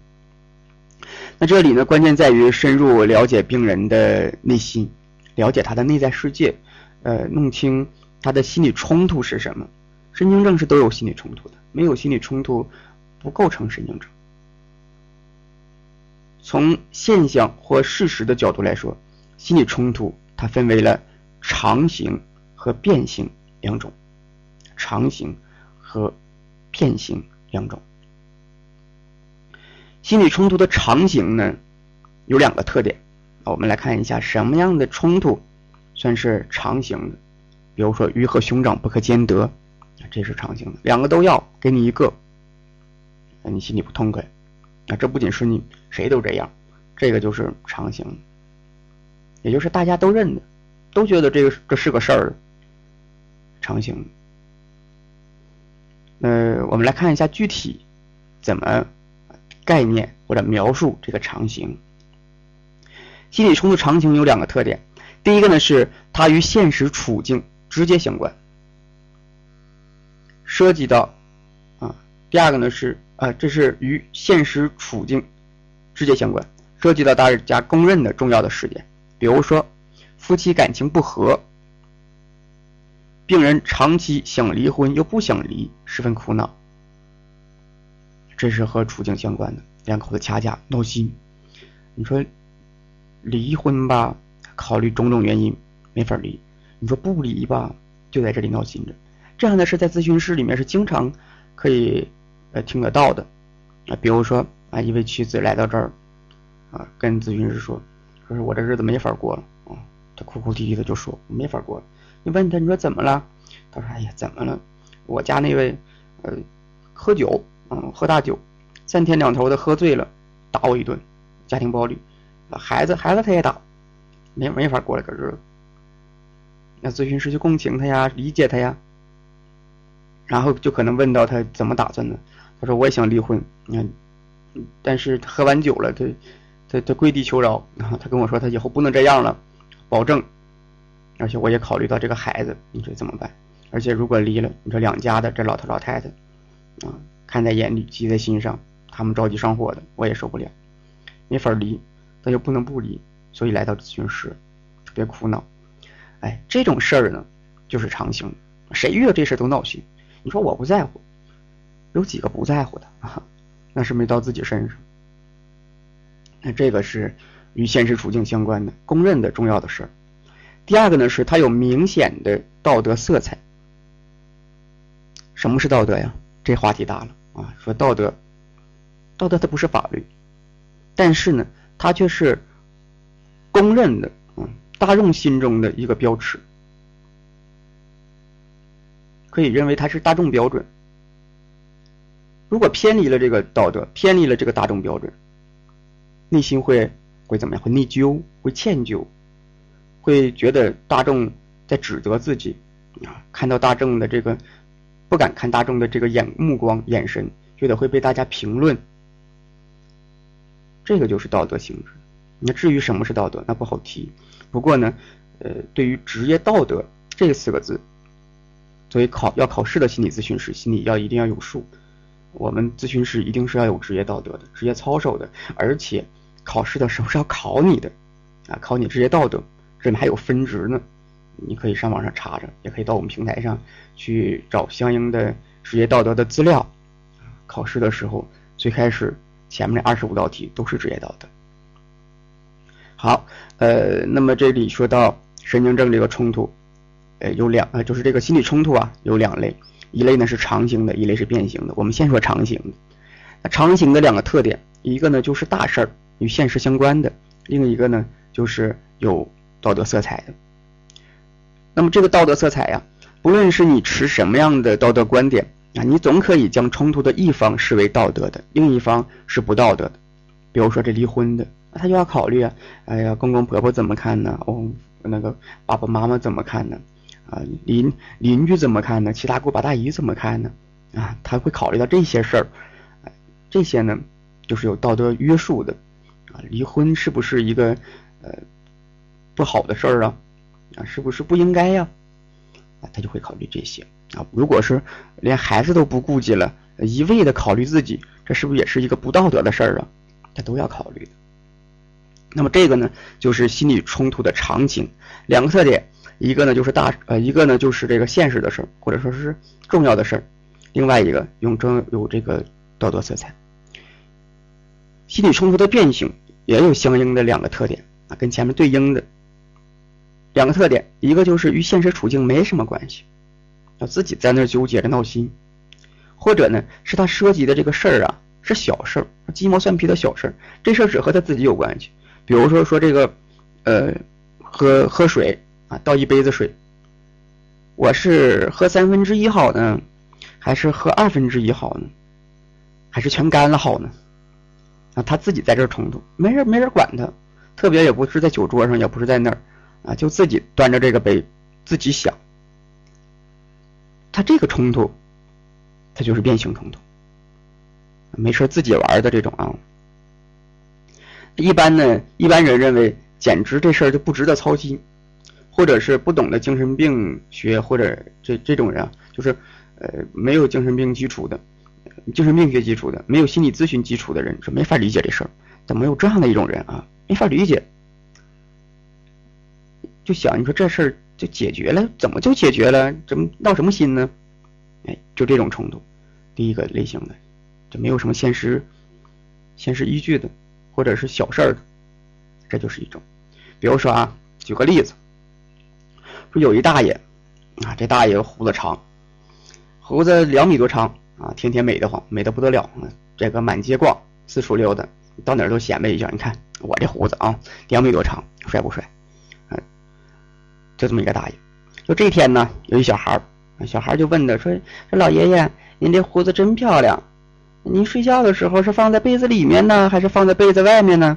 那这里呢，关键在于深入了解病人的内心，了解他的内在世界，呃，弄清他的心理冲突是什么。神经症是都有心理冲突的，没有心理冲突不构成神经症。从现象或事实的角度来说，心理冲突它分为了常形和变形两种，常形和变形两种。心理冲突的常形呢，有两个特点，我们来看一下什么样的冲突算是常形的。比如说鱼和熊掌不可兼得，这是常情的，两个都要给你一个，那你心里不痛快。啊，这不仅是你，谁都这样，这个就是常情，也就是大家都认的，都觉得这个这是个事儿，常情。呃，我们来看一下具体怎么。概念或者描述这个常情，心理冲突常情有两个特点，第一个呢是它与现实处境直接相关，涉及到啊，第二个呢是啊，这是与现实处境直接相关，涉及到大家公认的重要的事件，比如说夫妻感情不和，病人长期想离婚又不想离，十分苦恼。这是和处境相关的，两口子掐架闹心，你说离婚吧，考虑种种原因没法离；你说不离吧，就在这里闹心着。这样的事在咨询室里面是经常可以呃听得到的啊。比如说啊，一位妻子来到这儿啊，跟咨询师说，说是我这日子没法过了啊，他哭哭啼啼的就说我没法过了。你问他，你说怎么了？他说，哎呀，怎么了？我家那位呃喝酒。嗯，喝大酒，三天两头的喝醉了，打我一顿，家庭暴力，孩子孩子他也打，没没法过了个日子。那咨询师就共情他呀，理解他呀，然后就可能问到他怎么打算呢？他说我也想离婚，嗯，但是喝完酒了，他他他跪地求饶，然后他跟我说他以后不能这样了，保证，而且我也考虑到这个孩子，你说怎么办？而且如果离了，你说两家的这老头老太太，啊。看在眼里，急在心上，他们着急上火的，我也受不了，没法离，但又不能不离，所以来到咨询室，特别苦恼。哎，这种事儿呢，就是常情，谁遇到这事都闹心。你说我不在乎，有几个不在乎的啊？那是没到自己身上。那这个是与现实处境相关的，公认的重要的事儿。第二个呢，是它有明显的道德色彩。什么是道德呀？这话题大了啊！说道德，道德它不是法律，但是呢，它却是公认的，嗯，大众心中的一个标尺。可以认为它是大众标准。如果偏离了这个道德，偏离了这个大众标准，内心会会怎么样？会内疚，会歉疚，会觉得大众在指责自己啊！看到大众的这个不敢看大众的这个眼目光眼神，觉得会被大家评论。这个就是道德性质。那至于什么是道德，那不好提。不过呢，呃，对于职业道德这四个字，作为考要考试的心理咨询师，心里要一定要有数。我们咨询师一定是要有职业道德的、职业操守的，而且考试的时候是要考你的，啊，考你职业道德，这里面还有分值呢。你可以上网上查查，也可以到我们平台上去找相应的职业道德的资料。考试的时候，最开始前面那二十五道题都是职业道德。好，呃，那么这里说到神经症这个冲突，呃，有两，呃，就是这个心理冲突啊，有两类，一类呢是常型的，一类是变形的。我们先说常型的，那常型的两个特点，一个呢就是大事儿与现实相关的，另一个呢就是有道德色彩的。那么这个道德色彩呀，不论是你持什么样的道德观点啊，你总可以将冲突的一方视为道德的，另一方是不道德的。比如说这离婚的。他就要考虑啊，哎呀，公公婆婆怎么看呢？哦，那个爸爸妈妈怎么看呢？啊，邻邻居怎么看呢？七大姑八大姨怎么看呢？啊，他会考虑到这些事儿，这些呢，就是有道德约束的。啊，离婚是不是一个呃不好的事儿啊？啊，是不是不应该呀？啊，他就会考虑这些。啊，如果是连孩子都不顾及了，一味的考虑自己，这是不是也是一个不道德的事儿啊？他都要考虑的。那么这个呢，就是心理冲突的场景，两个特点，一个呢就是大呃，一个呢就是这个现实的事儿，或者说是重要的事儿，另外一个用中有这个道德色彩。心理冲突的变形也有相应的两个特点啊，跟前面对应的两个特点，一个就是与现实处境没什么关系，要自己在那纠结着闹心，或者呢是他涉及的这个事儿啊是小事儿，鸡毛蒜皮的小事儿，这事儿只和他自己有关系。比如说说这个，呃，喝喝水啊，倒一杯子水，我是喝三分之一好呢，还是喝二分之一好呢？还是全干了好呢？啊，他自己在这冲突，没人没人管他，特别也不是在酒桌上，也不是在那儿，啊，就自己端着这个杯，自己想。他这个冲突，他就是变形冲突，没事自己玩的这种啊。一般呢，一般人认为，简直这事儿就不值得操心，或者是不懂得精神病学，或者这这种人啊，就是呃没有精神病基础的，精神病学基础的，没有心理咨询基础的人是没法理解这事儿。怎么有这样的一种人啊？没法理解，就想你说这事儿就解决了，怎么就解决了？怎么闹什么心呢？哎，就这种冲突，第一个类型的，就没有什么现实现实依据的。或者是小事儿的，这就是一种。比如说啊，举个例子，说有一大爷啊，这大爷胡子长，胡子两米多长啊，天天美得慌，美得不得了。这个满街逛，四处溜达，到哪儿都显摆一下。你看我这胡子啊，两米多长，帅不帅？嗯，就这么一个大爷。就这天呢，有一小孩，小孩就问他说：“说老爷爷，您这胡子真漂亮。”您睡觉的时候是放在被子里面呢，还是放在被子外面呢？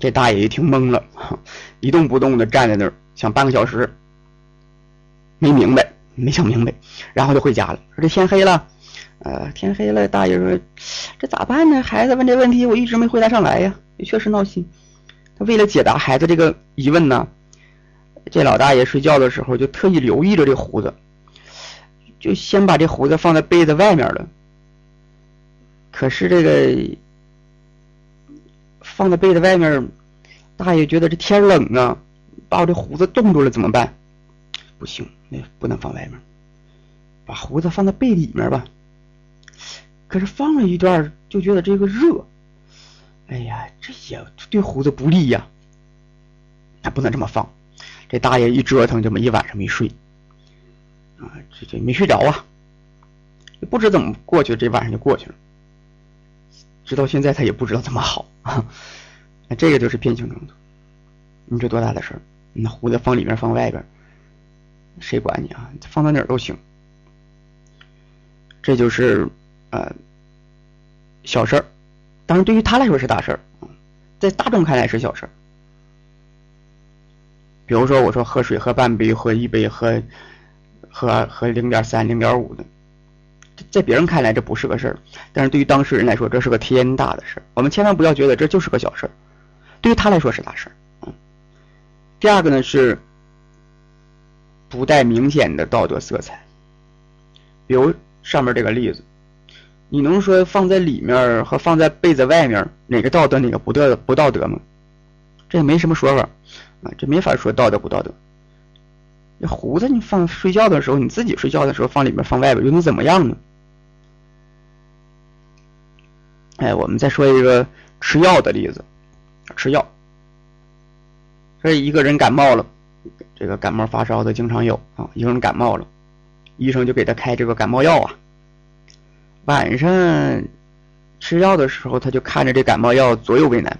这大爷一听懵了，一动不动的站在那儿，想半个小时，没明白，没想明白，然后就回家了。说这天黑了，呃，天黑了。大爷说：“这咋办呢？”孩子问这问题，我一直没回答上来呀，也确实闹心。他为了解答孩子这个疑问呢，这老大爷睡觉的时候就特意留意着这胡子，就先把这胡子放在被子外面了。可是这个放在被子外面，大爷觉得这天冷啊，把我这胡子冻住了怎么办？不行，那不能放外面，把胡子放在被里面吧。可是放了一段就觉得这个热，哎呀，这也对胡子不利呀。那不能这么放。这大爷一折腾，这么一晚上没睡，啊，这这没睡着啊，不知怎么过去，这晚上就过去了。直到现在，他也不知道怎么好啊！那这个就是变性冲突。你这多大的事儿？那胡子放里面放外边，谁管你啊？放到哪儿都行。这就是呃小事儿，当然对于他来说是大事儿，在大众看来是小事儿。比如说，我说喝水喝半杯，喝一杯，喝喝喝零点三、零点五的，在别人看来这不是个事儿，但是对于当事人来说，这是个天大的事儿。我们千万不要觉得这就是个小事儿，对于他来说是大事儿。第二个呢是不带明显的道德色彩，比如上面这个例子，你能说放在里面和放在被子外面哪个道德哪个不道不道德吗？这也没什么说法。啊，这没法说道德不道德。这胡子你放睡觉的时候，你自己睡觉的时候放里面放外边，又能怎么样呢？哎，我们再说一个吃药的例子，吃药。这一个人感冒了，这个感冒发烧的经常有啊。一个人感冒了，医生就给他开这个感冒药啊。晚上吃药的时候，他就看着这感冒药左右为难。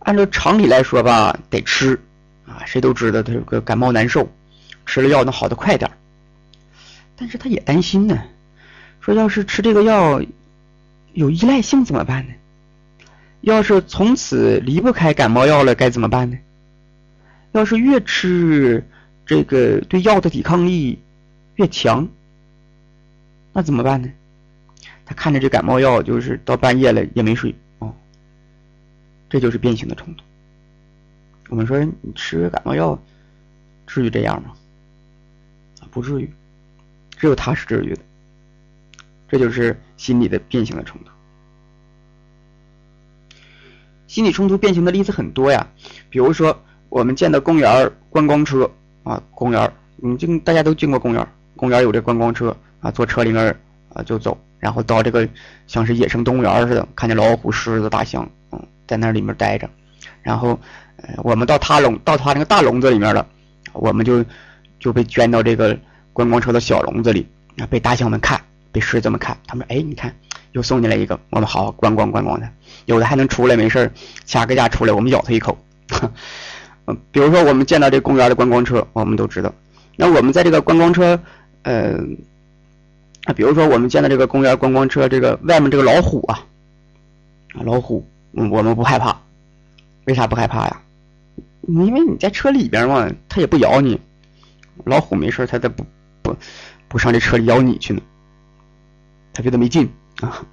按照常理来说吧，得吃，啊，谁都知道他这个感冒难受，吃了药能好的快点但是他也担心呢，说要是吃这个药有依赖性怎么办呢？要是从此离不开感冒药了该怎么办呢？要是越吃这个对药的抵抗力越强，那怎么办呢？他看着这感冒药，就是到半夜了也没睡。哦这就是变形的冲突。我们说你吃感冒药，至于这样吗？不至于，只有他是至于的。这就是心理的变形的冲突。心理冲突变形的例子很多呀，比如说我们见到公园观光车啊，公园你进大家都进过公园公园有这观光车啊，坐车里面啊就走，然后到这个像是野生动物园似的，看见老虎、狮子、大象。嗯在那里面待着，然后，呃，我们到他笼到他那个大笼子里面了，我们就就被圈到这个观光车的小笼子里啊，被大象们看，被狮子们看，他们哎，你看又送进来一个，我们好好观光观光它，有的还能出来没事掐个架出来，我们咬它一口。嗯，比如说我们见到这公园的观光车，我们都知道，那我们在这个观光车，呃，比如说我们见到这个公园观光车这个外面这个老虎啊，啊，老虎。嗯，我们不害怕，为啥不害怕呀？因为你在车里边嘛，它也不咬你。老虎没事，它它不不不上这车里咬你去呢，它觉得没劲啊。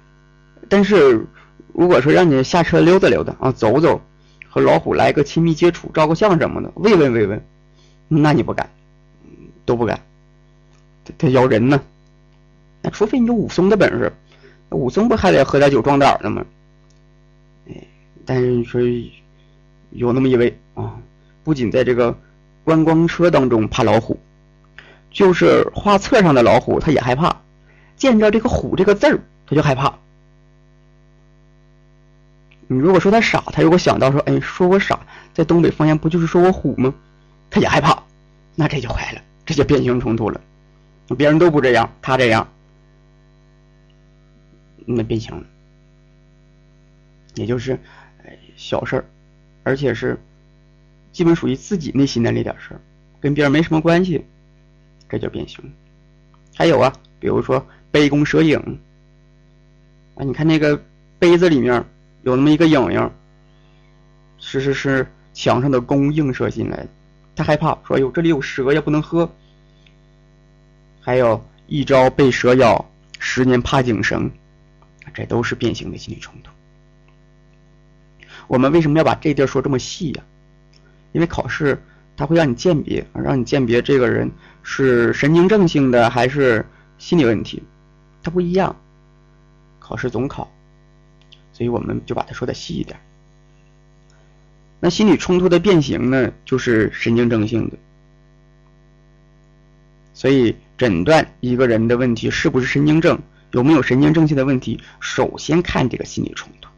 但是如果说让你下车溜达溜达啊，走走，和老虎来个亲密接触，照个相什么的，慰问慰问，那你不敢，都不敢。它它咬人呢，那除非你有武松的本事，武松不还得喝点酒壮胆呢吗？但是你说有那么一位啊，不仅在这个观光车当中怕老虎，就是画册上的老虎他也害怕，见着这个“虎”这个字儿他就害怕。你如果说他傻，他如果想到说，哎，说我傻，在东北方言不就是说我虎吗？他也害怕，那这就坏了，这就变形冲突了。别人都不这样，他这样，那变形了，也就是。哎小事儿，而且是基本属于自己内心的那点事儿，跟别人没什么关系，这叫变形。还有啊，比如说杯弓蛇影啊，你看那个杯子里面有那么一个影影，是是是墙上的弓映射进来的，他害怕说：“哟，这里有蛇呀，不能喝。”还有一朝被蛇咬，十年怕井绳，这都是变形的心理冲突。我们为什么要把这地儿说这么细呀？因为考试它会让你鉴别，让你鉴别这个人是神经症性的还是心理问题，它不一样。考试总考，所以我们就把它说的细一点。那心理冲突的变形呢，就是神经症性的。所以诊断一个人的问题是不是神经症，有没有神经症性的问题，首先看这个心理冲突。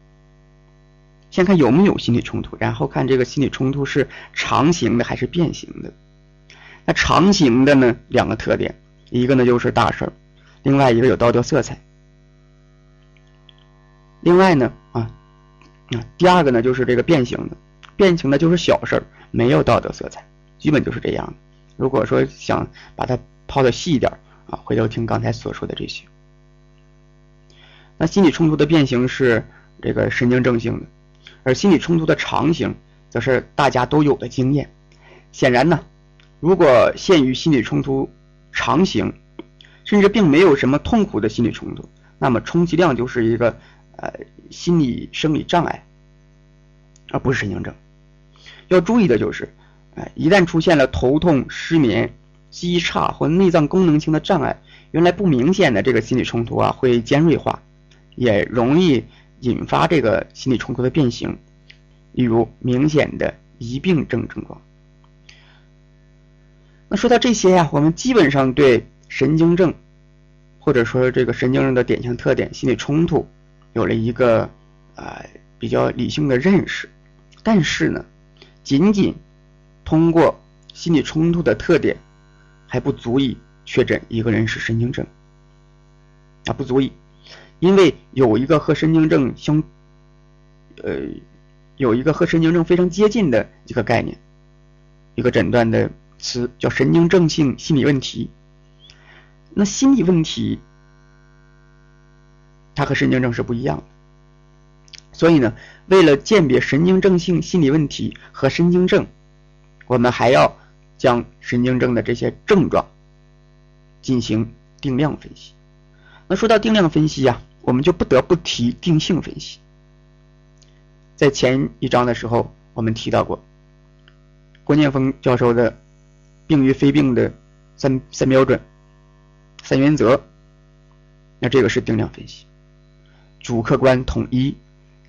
先看有没有心理冲突，然后看这个心理冲突是长形的还是变形的。那长形的呢，两个特点，一个呢就是大事儿，另外一个有道德色彩。另外呢，啊啊，第二个呢就是这个变形的，变形的就是小事儿，没有道德色彩，基本就是这样。如果说想把它抛的细一点啊，回头听刚才所说的这些。那心理冲突的变形是这个神经症性的，而心理冲突的常形则是大家都有的经验。显然呢，如果限于心理冲突常形，甚至并没有什么痛苦的心理冲突，那么充其量就是一个呃心理生理障碍，而不是神经症。要注意的就是，哎，一旦出现了头痛、失眠、记忆差或内脏功能性的障碍，原来不明显的这个心理冲突啊，会尖锐化，也容易引发这个心理冲突的变形，例如明显的疑病症症状。那说到这些呀，我们基本上对神经症，或者说这个神经症的典型特点、心理冲突，有了一个啊比较理性的认识，但是呢。仅仅通过心理冲突的特点，还不足以确诊一个人是神经症啊，不足以，因为有一个和神经症相，呃，有一个和神经症非常接近的一个概念，一个诊断的词叫神经症性心理问题。那心理问题，它和神经症是不一样的。所以呢，为了鉴别神经症性心理问题和神经症，我们还要将神经症的这些症状进行定量分析。那说到定量分析呀，我们就不得不提定性分析。在前一章的时候，我们提到过郭念峰教授的病与非病的三三标准、三原则。那这个是定量分析，主客观统一。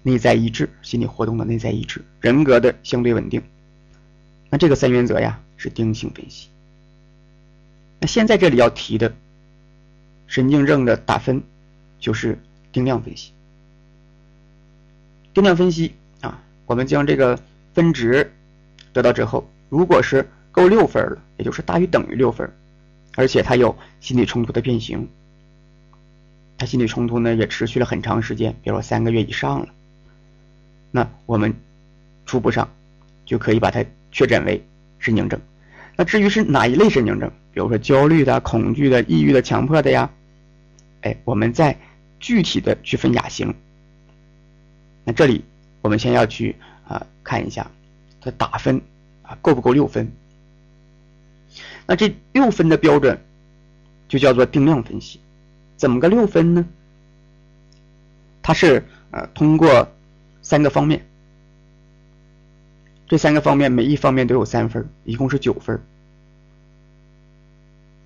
内在一致，心理活动的内在一致，人格的相对稳定。那这个三原则呀，是定性分析。那现在这里要提的神经症的打分，就是定量分析。定量分析啊，我们将这个分值得到之后，如果是够六分了，也就是大于等于六分，而且他有心理冲突的变形，他心理冲突呢也持续了很长时间，比如说三个月以上了。那我们初步上就可以把它确诊为神经症。那至于是哪一类神经症，比如说焦虑的、恐惧的、抑郁的、强迫的呀，哎，我们再具体的去分亚型。那这里我们先要去啊看一下它打分啊够不够六分。那这六分的标准就叫做定量分析。怎么个六分呢？它是呃通过。三个方面，这三个方面每一方面都有三分，一共是九分。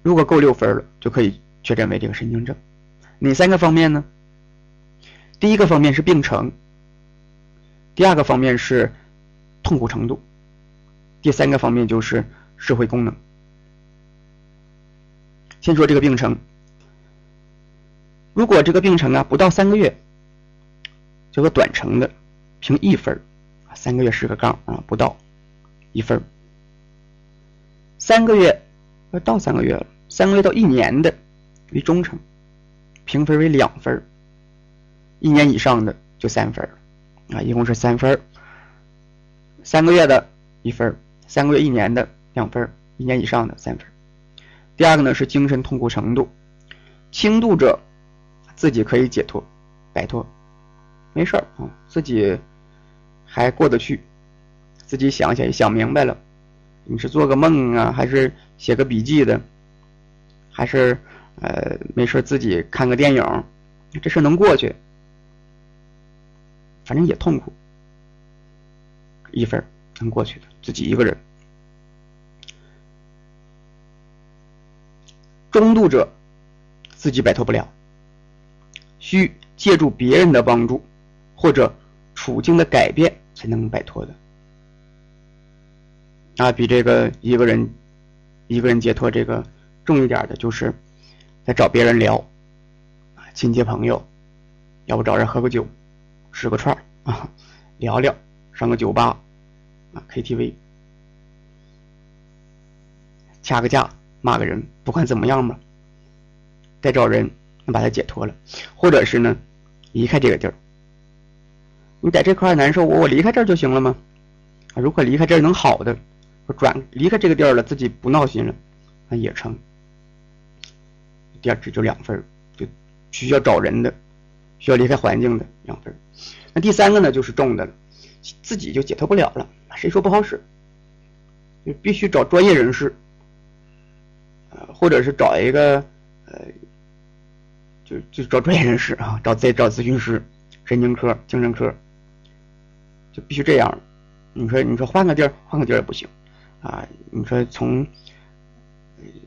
如果够六分了，就可以确诊为这个神经症。哪三个方面呢？第一个方面是病程，第二个方面是痛苦程度，第三个方面就是社会功能。先说这个病程，如果这个病程啊不到三个月，叫做短程的。评一分三个月十个杠啊，不到一分三个月要到三个月了，三个月到一年的为中程，评分为两分一年以上的就三分啊，一共是三分三个月的一分三个月一年的两分一年以上的三分第二个呢是精神痛苦程度，轻度者自己可以解脱摆脱。没事儿啊，自己还过得去，自己想想想明白了，你是做个梦啊，还是写个笔记的，还是呃没事自己看个电影，这事能过去，反正也痛苦，一分能过去的，自己一个人。中度者自己摆脱不了，需借助别人的帮助。或者处境的改变才能摆脱的啊，比这个一个人一个人解脱这个重一点的，就是再找别人聊啊，亲戚朋友，要不找人喝个酒，吃个串啊，聊聊，上个酒吧啊，KTV，掐个架，骂个人，不管怎么样吧，再找人能把他解脱了，或者是呢，离开这个地儿。你在这块难受，我我离开这儿就行了吗？啊如果离开这儿能好的，转离开这个地儿了，自己不闹心了，那也成。第二只就两分就需要找人的，需要离开环境的两分那第三个呢，就是重的了，自己就解脱不了了，谁说不好使？就必须找专业人士，或者是找一个呃，就就找专业人士啊，找再找咨询师，神经科、精神科，就必须这样。你说你说换个地儿，换个地儿也不行啊。你说从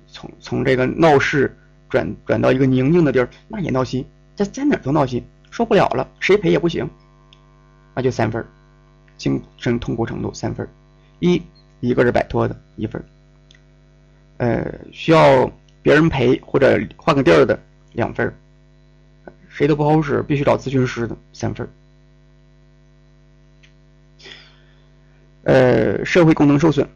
从从这个闹市。转转到一个宁静的地儿，那也闹心，在在哪都闹心，受不了了，谁陪也不行，那就三分精神痛苦程度三分一一个是摆脱的一分呃，需要别人陪或者换个地儿的两分谁都不好使，必须找咨询师的三分呃，社会功能受损。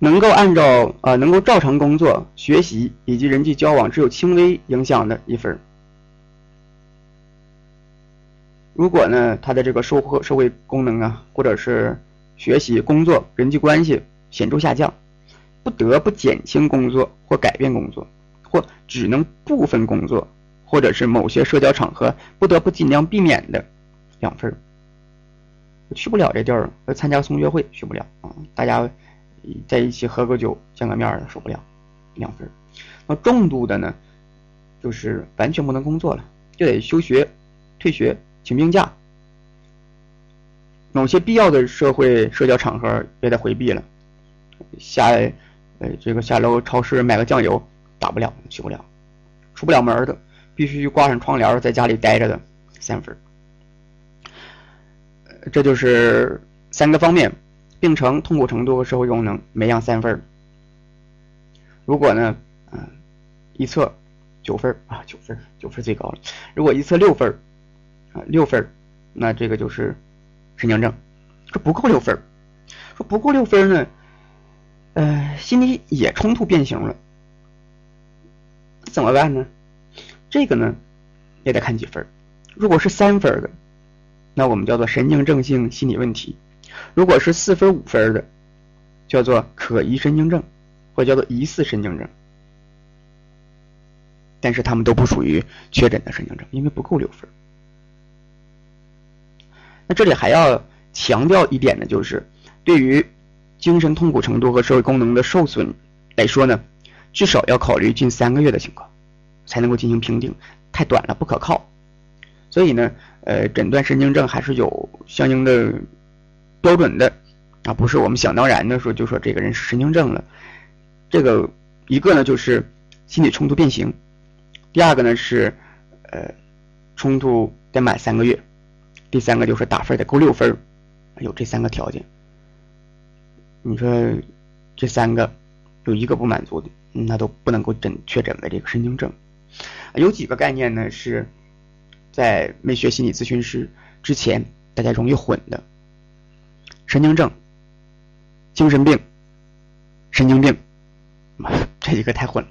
能够按照啊，能够照常工作、学习以及人际交往，只有轻微影响的一分。如果呢，他的这个社会社会功能啊，或者是学习、工作、人际关系显著下降，不得不减轻工作或改变工作，或只能部分工作，或者是某些社交场合不得不尽量避免的两分。去不了这地儿，要参加同学会去不了啊，大家。在一起喝个酒、见个面的受不了，两分。那重度的呢，就是完全不能工作了，就得休学、退学、请病假。某些必要的社会社交场合也得回避了。下，呃，这个下楼超市买个酱油，打不了，去不了，出不了门的，必须挂上窗帘在家里待着的，三分。这就是三个方面。病程、痛苦程度和社会功能每样三分如果呢，嗯，一测九分啊，九分，九分最高了。如果一测六分啊，六分那这个就是神经症。说不够六分说不够六分呢，呃，心理也冲突变形了，怎么办呢？这个呢，也得看几分如果是三分的，那我们叫做神经症性心理问题。如果是四分五分的，叫做可疑神经症，或叫做疑似神经症，但是他们都不属于确诊的神经症，因为不够六分。那这里还要强调一点呢，就是对于精神痛苦程度和社会功能的受损来说呢，至少要考虑近三个月的情况，才能够进行评定，太短了不可靠。所以呢，呃，诊断神经症还是有相应的。标准的啊，不是我们想当然的说就说这个人是神经症了。这个一个呢就是心理冲突变形，第二个呢是呃冲突得满三个月，第三个就是打分得够六分，有这三个条件。你说这三个有一个不满足的，那都不能够诊确诊为这个神经症。有几个概念呢是在没学心理咨询师之前大家容易混的。神经症、精神病、神经病，这几个太混了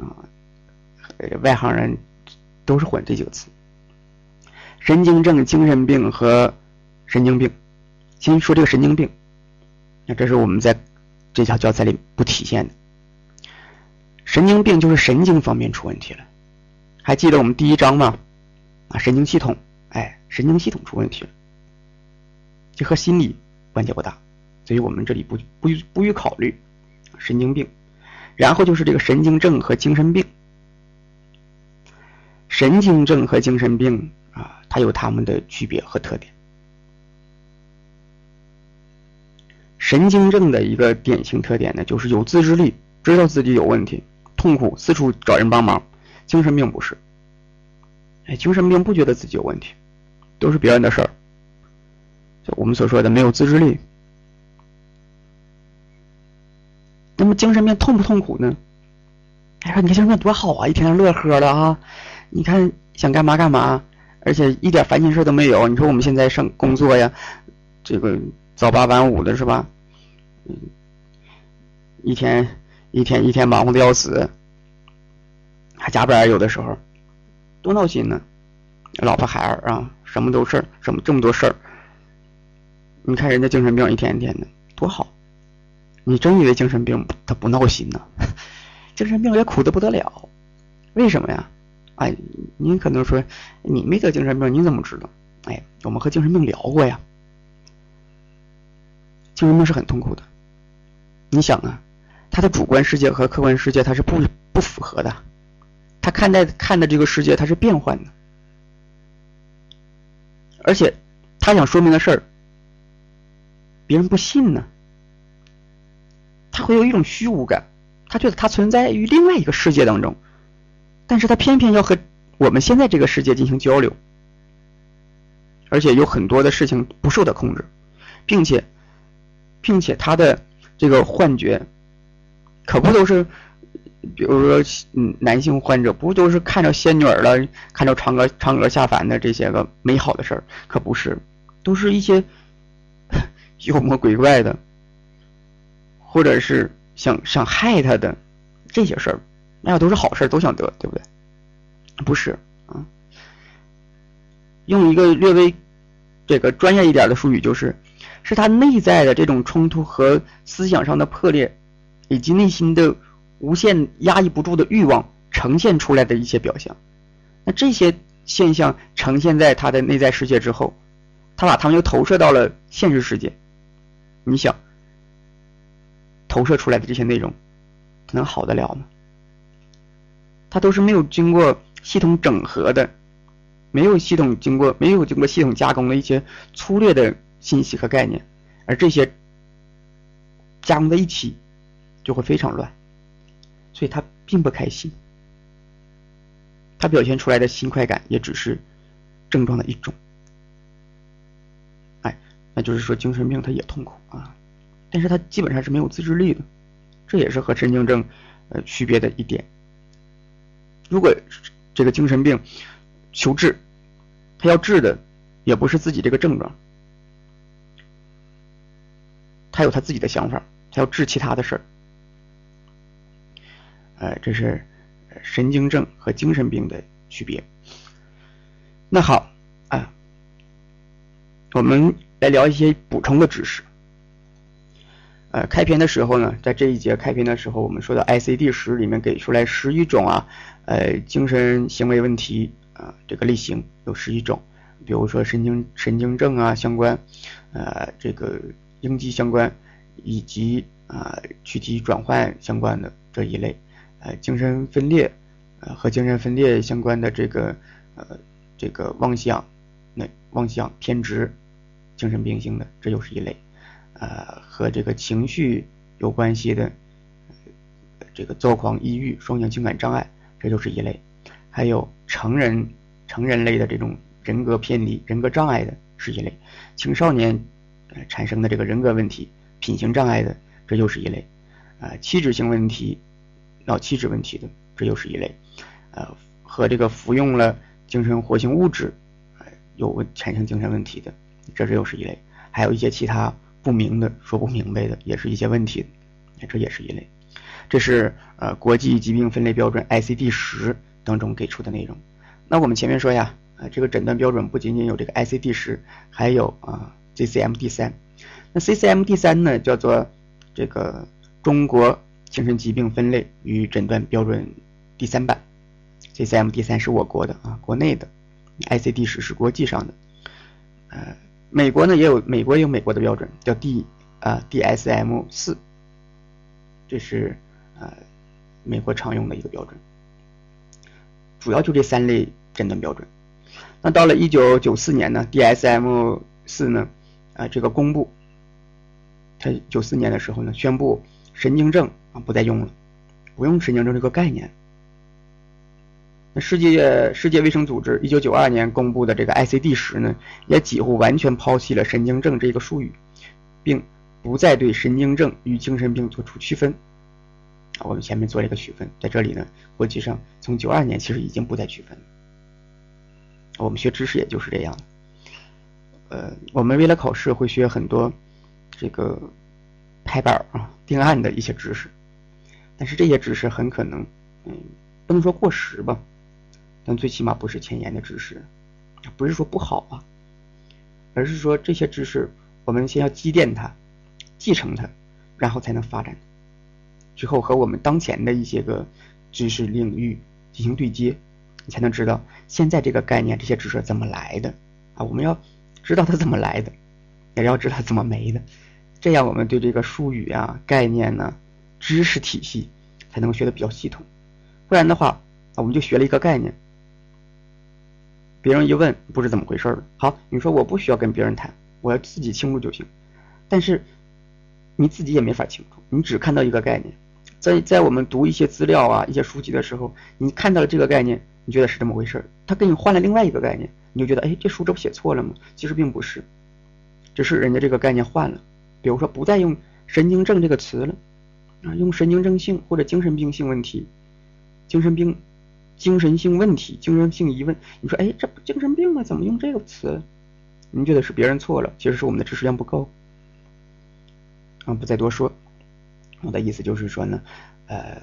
啊！外行人都是混这几个词。神经症、精神病和神经病，先说这个神经病，那这是我们在这条教材里不体现的。神经病就是神经方面出问题了，还记得我们第一章吗？啊，神经系统，哎，神经系统出问题了，这和心理。关系不大，所以我们这里不不不予考虑神经病，然后就是这个神经症和精神病。神经症和精神病啊，它有它们的区别和特点。神经症的一个典型特点呢，就是有自制力，知道自己有问题，痛苦四处找人帮忙。精神病不是，哎，精神病不觉得自己有问题，都是别人的事儿。就我们所说的没有自制力，那么精神病痛不痛苦呢？哎呀，你看精神病多好啊，一天天乐呵的啊！你看想干嘛干嘛，而且一点烦心事都没有。你说我们现在上工作呀，这个早八晚五的是吧？一天一天一天忙活的要死，还加班有的时候，多闹心呢！老婆孩儿啊，什么都事儿，什么这么多事儿。你看人家精神病一天一天的多好，你真以为精神病他不闹心呢？精神病也苦的不得了，为什么呀？哎，您可能说你没得精神病，你怎么知道？哎，我们和精神病聊过呀。精神病是很痛苦的。你想啊，他的主观世界和客观世界他是不不符合的，他看待看的这个世界他是变换的，而且他想说明的事儿，别人不信呢，他会有一种虚无感，他觉得他存在于另外一个世界当中。但是他偏偏要和我们现在这个世界进行交流，而且有很多的事情不受他控制，并且，并且他的这个幻觉，可不都是，比如说，嗯，男性患者不都是看着仙女了，看着嫦娥嫦娥下凡的这些个美好的事儿，可不是，都是一些 妖魔鬼怪的，或者是想想害他的这些事儿。那要都是好事，都想得，对不对？不是啊。用一个略微这个专业一点的术语，就是是他内在的这种冲突和思想上的破裂，以及内心的无限压抑不住的欲望呈现出来的一些表象。那这些现象呈现在他的内在世界之后，他把他们又投射到了现实世界。你想，投射出来的这些内容，能好得了吗？它都是没有经过系统整合的，没有系统经过没有经过系统加工的一些粗略的信息和概念，而这些加工在一起就会非常乱，所以他并不开心。他表现出来的新快感也只是症状的一种。哎，那就是说精神病他也痛苦啊，但是他基本上是没有自制力的，这也是和神经症呃区别的一点。如果这个精神病求治，他要治的也不是自己这个症状，他有他自己的想法，他要治其他的事儿。呃，这是神经症和精神病的区别。那好啊，我们来聊一些补充的知识。呃，开篇的时候呢，在这一节开篇的时候，我们说的 ICD 十里面给出来十一种啊，呃，精神行为问题啊，这个类型有十一种，比如说神经神经症啊相关，呃，这个应激相关，以及啊躯体转换相关的这一类，呃，精神分裂，呃，和精神分裂相关的这个呃这个妄想，那妄想偏执，精神病性的，这又是一类。呃，和这个情绪有关系的，这个躁狂、抑郁、双向情感障碍，这就是一类；还有成人成人类的这种人格偏离、人格障碍的是一类；青少年产生的这个人格问题、品行障碍的，这又是一类；啊，器质性问题、脑气质问题的，这又是一类；呃，和这个服用了精神活性物质，有产生精神问题的，这是又是一类；还有一些其他。不明的说不明白的，也是一些问题，这也是一类。这是呃国际疾病分类标准 ICD 十当中给出的内容。那我们前面说呀，啊这个诊断标准不仅仅有这个 ICD 十，还有啊 CCMD 三。那 CCMD 三呢，叫做这个中国精神疾病分类与诊断标准第三版。CCMD 三是我国的啊，国内的，ICD 十是国际上的，呃。美国呢也有，美国有美国的标准，叫 D 啊 DSM 四，这是呃美国常用的一个标准，主要就这三类诊断标准。那到了一九九四年呢，DSM 四呢啊这个公布，他九四年的时候呢宣布神经症啊不再用了，不用神经症这个概念。那世界世界卫生组织一九九二年公布的这个 ICD 十呢，也几乎完全抛弃了神经症这个术语，并不再对神经症与精神病做出区分。啊，我们前面做了一个区分，在这里呢，国际上从九二年其实已经不再区分。我们学知识也就是这样。呃，我们为了考试会学很多这个拍板啊、定案的一些知识，但是这些知识很可能，嗯，不能说过时吧。但最起码不是前沿的知识，不是说不好啊，而是说这些知识我们先要积淀它，继承它，然后才能发展，之后和我们当前的一些个知识领域进行对接，你才能知道现在这个概念这些知识怎么来的啊！我们要知道它怎么来的，也要知道怎么没的，这样我们对这个术语啊、概念呢、知识体系才能学的比较系统。不然的话啊，我们就学了一个概念。别人一问，不知怎么回事了。好，你说我不需要跟别人谈，我要自己清楚就行。但是你自己也没法清楚，你只看到一个概念。在在我们读一些资料啊、一些书籍的时候，你看到了这个概念，你觉得是这么回事儿他给你换了另外一个概念，你就觉得，哎，这书这不写错了吗？其实并不是，只是人家这个概念换了。比如说，不再用神经症这个词了，啊，用神经症性或者精神病性问题，精神病。精神性问题、精神性疑问，你说，哎，这不精神病吗？怎么用这个词？您觉得是别人错了，其实是我们的知识量不够。啊，不再多说。我的意思就是说呢，呃，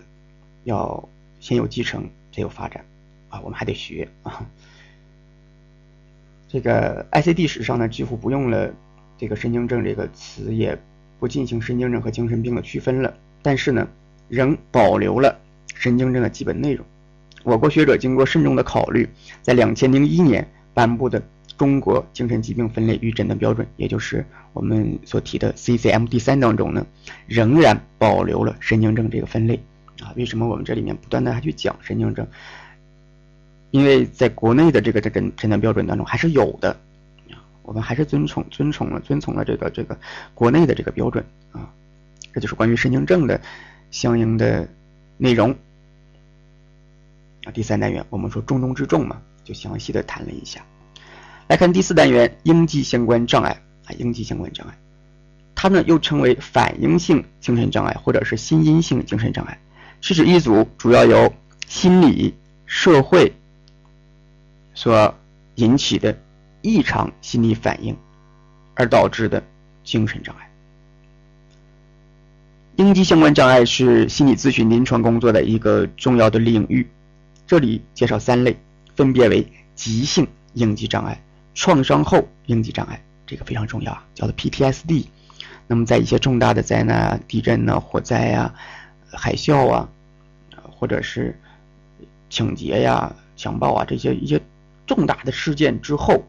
要先有继承，才有发展。啊，我们还得学啊。这个 ICD 史上呢，几乎不用了这个神经症这个词，也不进行神经症和精神病的区分了。但是呢，仍保留了神经症的基本内容。我国学者经过慎重的考虑，在两千零一年颁布的《中国精神疾病分类与诊断标准》，也就是我们所提的 CCM 第三当中呢，仍然保留了神经症这个分类。啊，为什么我们这里面不断的还去讲神经症？因为在国内的这个诊诊断标准当中还是有的，我们还是遵从遵从了遵从了这个这个国内的这个标准啊。这就是关于神经症的相应的内容。啊，第三单元我们说重中之重嘛，就详细的谈了一下。来看第四单元应激相关障碍啊，应激相关障碍，它呢又称为反应性精神障碍或者是心因性精神障碍，是指一组主要由心理、社会所引起的异常心理反应而导致的精神障碍。应激相关障碍是心理咨询临床工作的一个重要的领域。这里介绍三类，分别为急性应激障碍、创伤后应激障碍，这个非常重要啊，叫做 PTSD。那么在一些重大的灾难，地震呢、火灾呀、海啸啊，或者是抢劫呀、强暴啊这些一些重大的事件之后，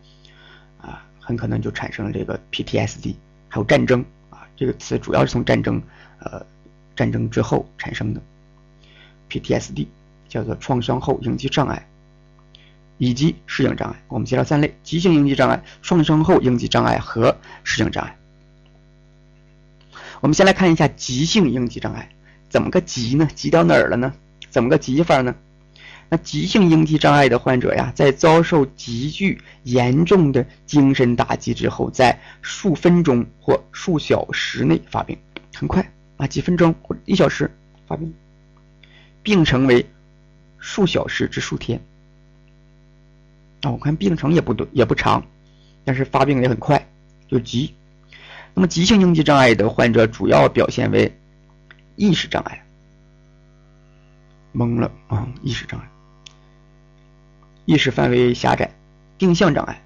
啊，很可能就产生了这个 PTSD。还有战争啊，这个词主要是从战争，呃，战争之后产生的 PTSD。叫做创伤后应激障碍以及适应障碍。我们介绍三类：急性应激障碍、创伤后应激障碍和适应障碍。我们先来看一下急性应激障碍，怎么个急呢？急到哪儿了呢？怎么个急法呢？那急性应激障碍的患者呀，在遭受极具严重的精神打击之后，在数分钟或数小时内发病，很快啊，几分钟或一小时发病，病程为。数小时至数天，啊，我看病程也不多也不长，但是发病也很快，就急。那么急性应激障碍的患者主要表现为意识障碍，懵了啊，意识障碍，意识范围狭窄，定向障碍，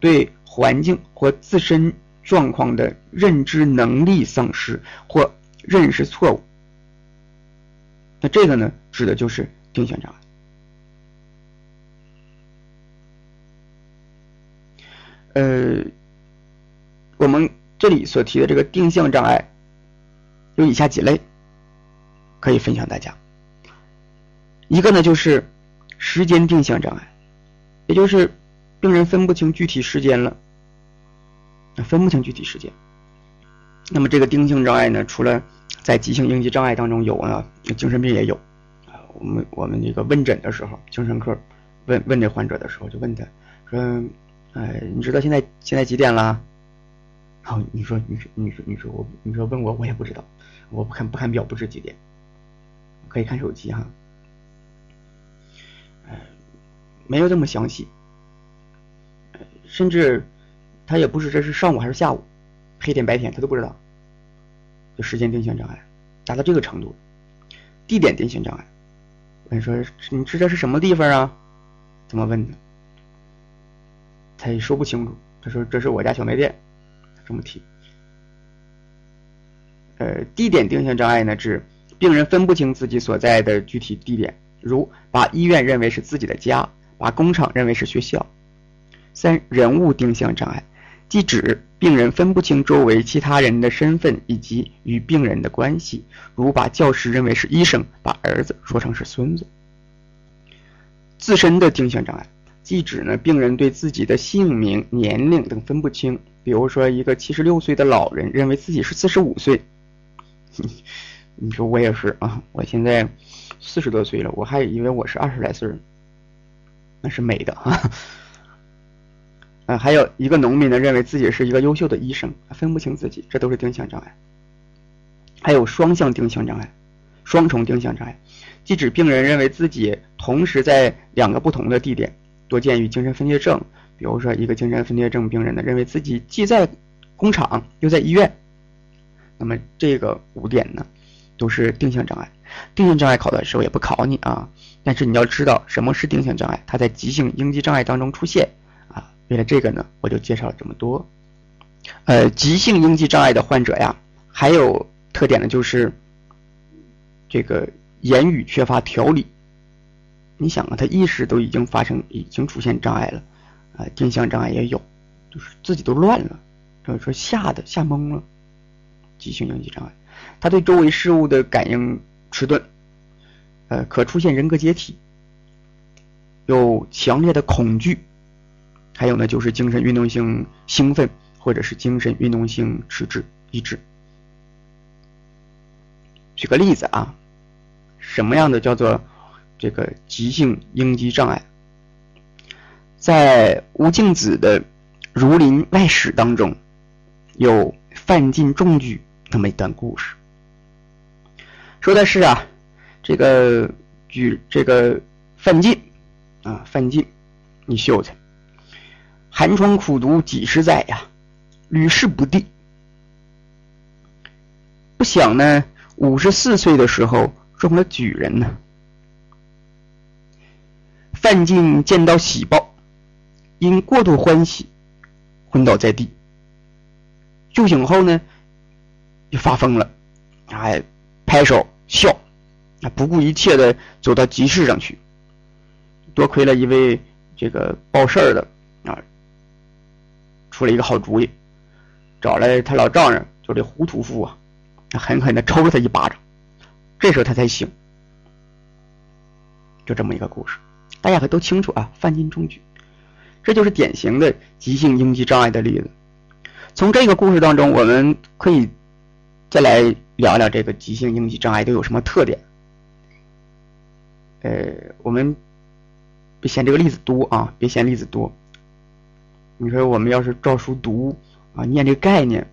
对环境或自身状况的认知能力丧失或认识错误。那这个呢，指的就是定向障碍。呃，我们这里所提的这个定向障碍有以下几类，可以分享大家。一个呢就是时间定向障碍，也就是病人分不清具体时间了，分不清具体时间。那么这个定向障碍呢，除了在急性应激障碍当中有啊，精神病也有啊。我们我们这个问诊的时候，精神科问问这患者的时候，就问他说：“哎，你知道现在现在几点了？”然后你说你说你说你说我你说问我我也不知道，我不看不看表不知几点，可以看手机哈。没有这么详细，甚至他也不是这是上午还是下午，黑天白天他都不知道。就时间定性障碍达到这个程度，地点定性障碍。我跟你说，你知这是什么地方啊？怎么问的？他也说不清楚。他说这是我家小卖店，这么提。呃，地点定性障碍呢，指病人分不清自己所在的具体地点，如把医院认为是自己的家，把工厂认为是学校。三、人物定向障碍，即指病人分不清周围其他人的身份以及与病人的关系，如把教师认为是医生，把儿子说成是孙子。自身的定向障碍，即指呢病人对自己的姓名、年龄等分不清，比如说一个七十六岁的老人认为自己是四十五岁。你说我也是啊，我现在四十多岁了，我还以为我是二十来岁呢，那是美的啊。啊，还有一个农民呢，认为自己是一个优秀的医生，分不清自己，这都是定向障碍。还有双向定向障碍，双重定向障碍，即指病人认为自己同时在两个不同的地点，多见于精神分裂症。比如说，一个精神分裂症病人呢，认为自己既在工厂又在医院。那么这个五点呢，都是定向障碍。定向障碍考的时候也不考你啊，但是你要知道什么是定向障碍，它在急性应激障碍当中出现啊。为了这个呢，我就介绍了这么多。呃，急性应激障碍的患者呀，还有特点呢，就是这个言语缺乏条理。你想啊，他意识都已经发生，已经出现障碍了啊，定向障碍也有，就是自己都乱了，就是说吓得吓懵了。急性应激障碍，他对周围事物的感应迟钝，呃，可出现人格解体，有强烈的恐惧，还有呢就是精神运动性兴奋或者是精神运动性迟滞抑制。举个例子啊，什么样的叫做这个急性应激障碍？在吴敬梓的《儒林外史》当中，有范进中举。那么一段故事，说的是啊，这个举这个范进啊，范进，你秀才，寒窗苦读几十载呀，屡试不第。不想呢，五十四岁的时候中了举人呢。范进见到喜报，因过度欢喜，昏倒在地。救醒后呢？就发疯了，哎拍手笑，啊，不顾一切的走到集市上去。多亏了一位这个报事儿的啊，出了一个好主意，找来他老丈人，就这胡屠夫啊，狠狠的抽了他一巴掌。这时候他才醒。就这么一个故事，大家可都清楚啊。范进中举，这就是典型的急性应激障碍的例子。从这个故事当中，我们可以。再来聊聊这个急性应激障碍都有什么特点？呃，我们别嫌这个例子多啊，别嫌例子多。你说我们要是照书读啊，念这个概念，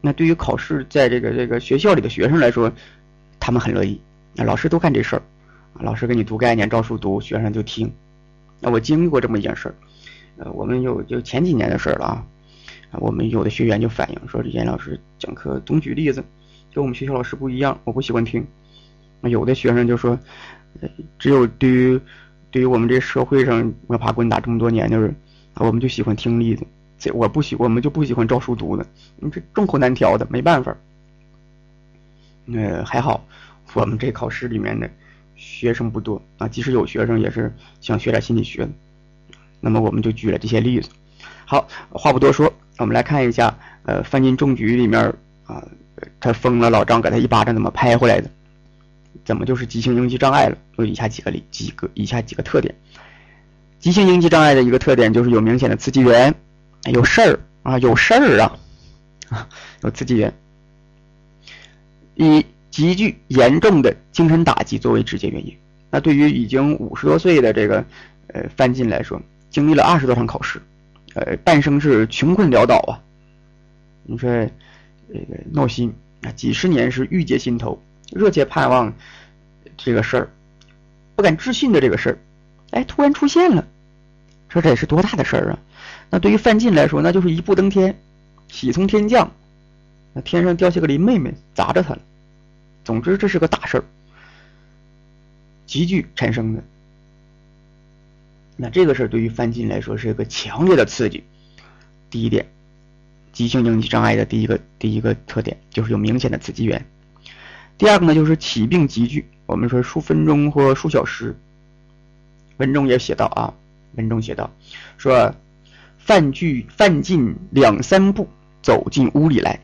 那对于考试在这个这个学校里的学生来说，他们很乐意。那老师都干这事儿啊，老师给你读概念，照书读，学生就听。那我经历过这么一件事儿，呃，我们有就前几年的事儿了啊。我们有的学员就反映说，严老师讲课总举例子，跟我们学校老师不一样，我不喜欢听。那有的学生就说，只有对于对于我们这社会上摸爬滚打这么多年的人，我们就喜欢听例子，这我不喜，我们就不喜欢照书读的。你这众口难调的，没办法。呃，还好我们这考试里面的学生不多啊，即使有学生也是想学点心理学的。那么我们就举了这些例子。好，话不多说。我们来看一下，呃，范进中举里面啊，他疯了，老张给他一巴掌怎么拍回来的？怎么就是急性应激障碍了？有以下几个例，几个以下几个特点。急性应激障碍的一个特点就是有明显的刺激源，有事儿啊，有事儿啊，啊，有刺激源，以极具严重的精神打击作为直接原因。那对于已经五十多岁的这个呃范进来说，经历了二十多场考试。呃，半生是穷困潦倒啊！你说这个闹心啊，几十年是郁结心头，热切盼望这个事儿，不敢置信的这个事儿，哎，突然出现了，说这也是多大的事儿啊！那对于范进来说，那就是一步登天，喜从天降，那天上掉下个林妹妹砸着他了。总之，这是个大事儿，急剧产生的。那这个事儿对于范进来说是一个强烈的刺激。第一点，急性应激障碍的第一个第一个特点，就是有明显的刺激源。第二个呢，就是起病急剧，我们说数分钟或数小时。文中也写到啊，文中写道说，范进范进两三步走进屋里来，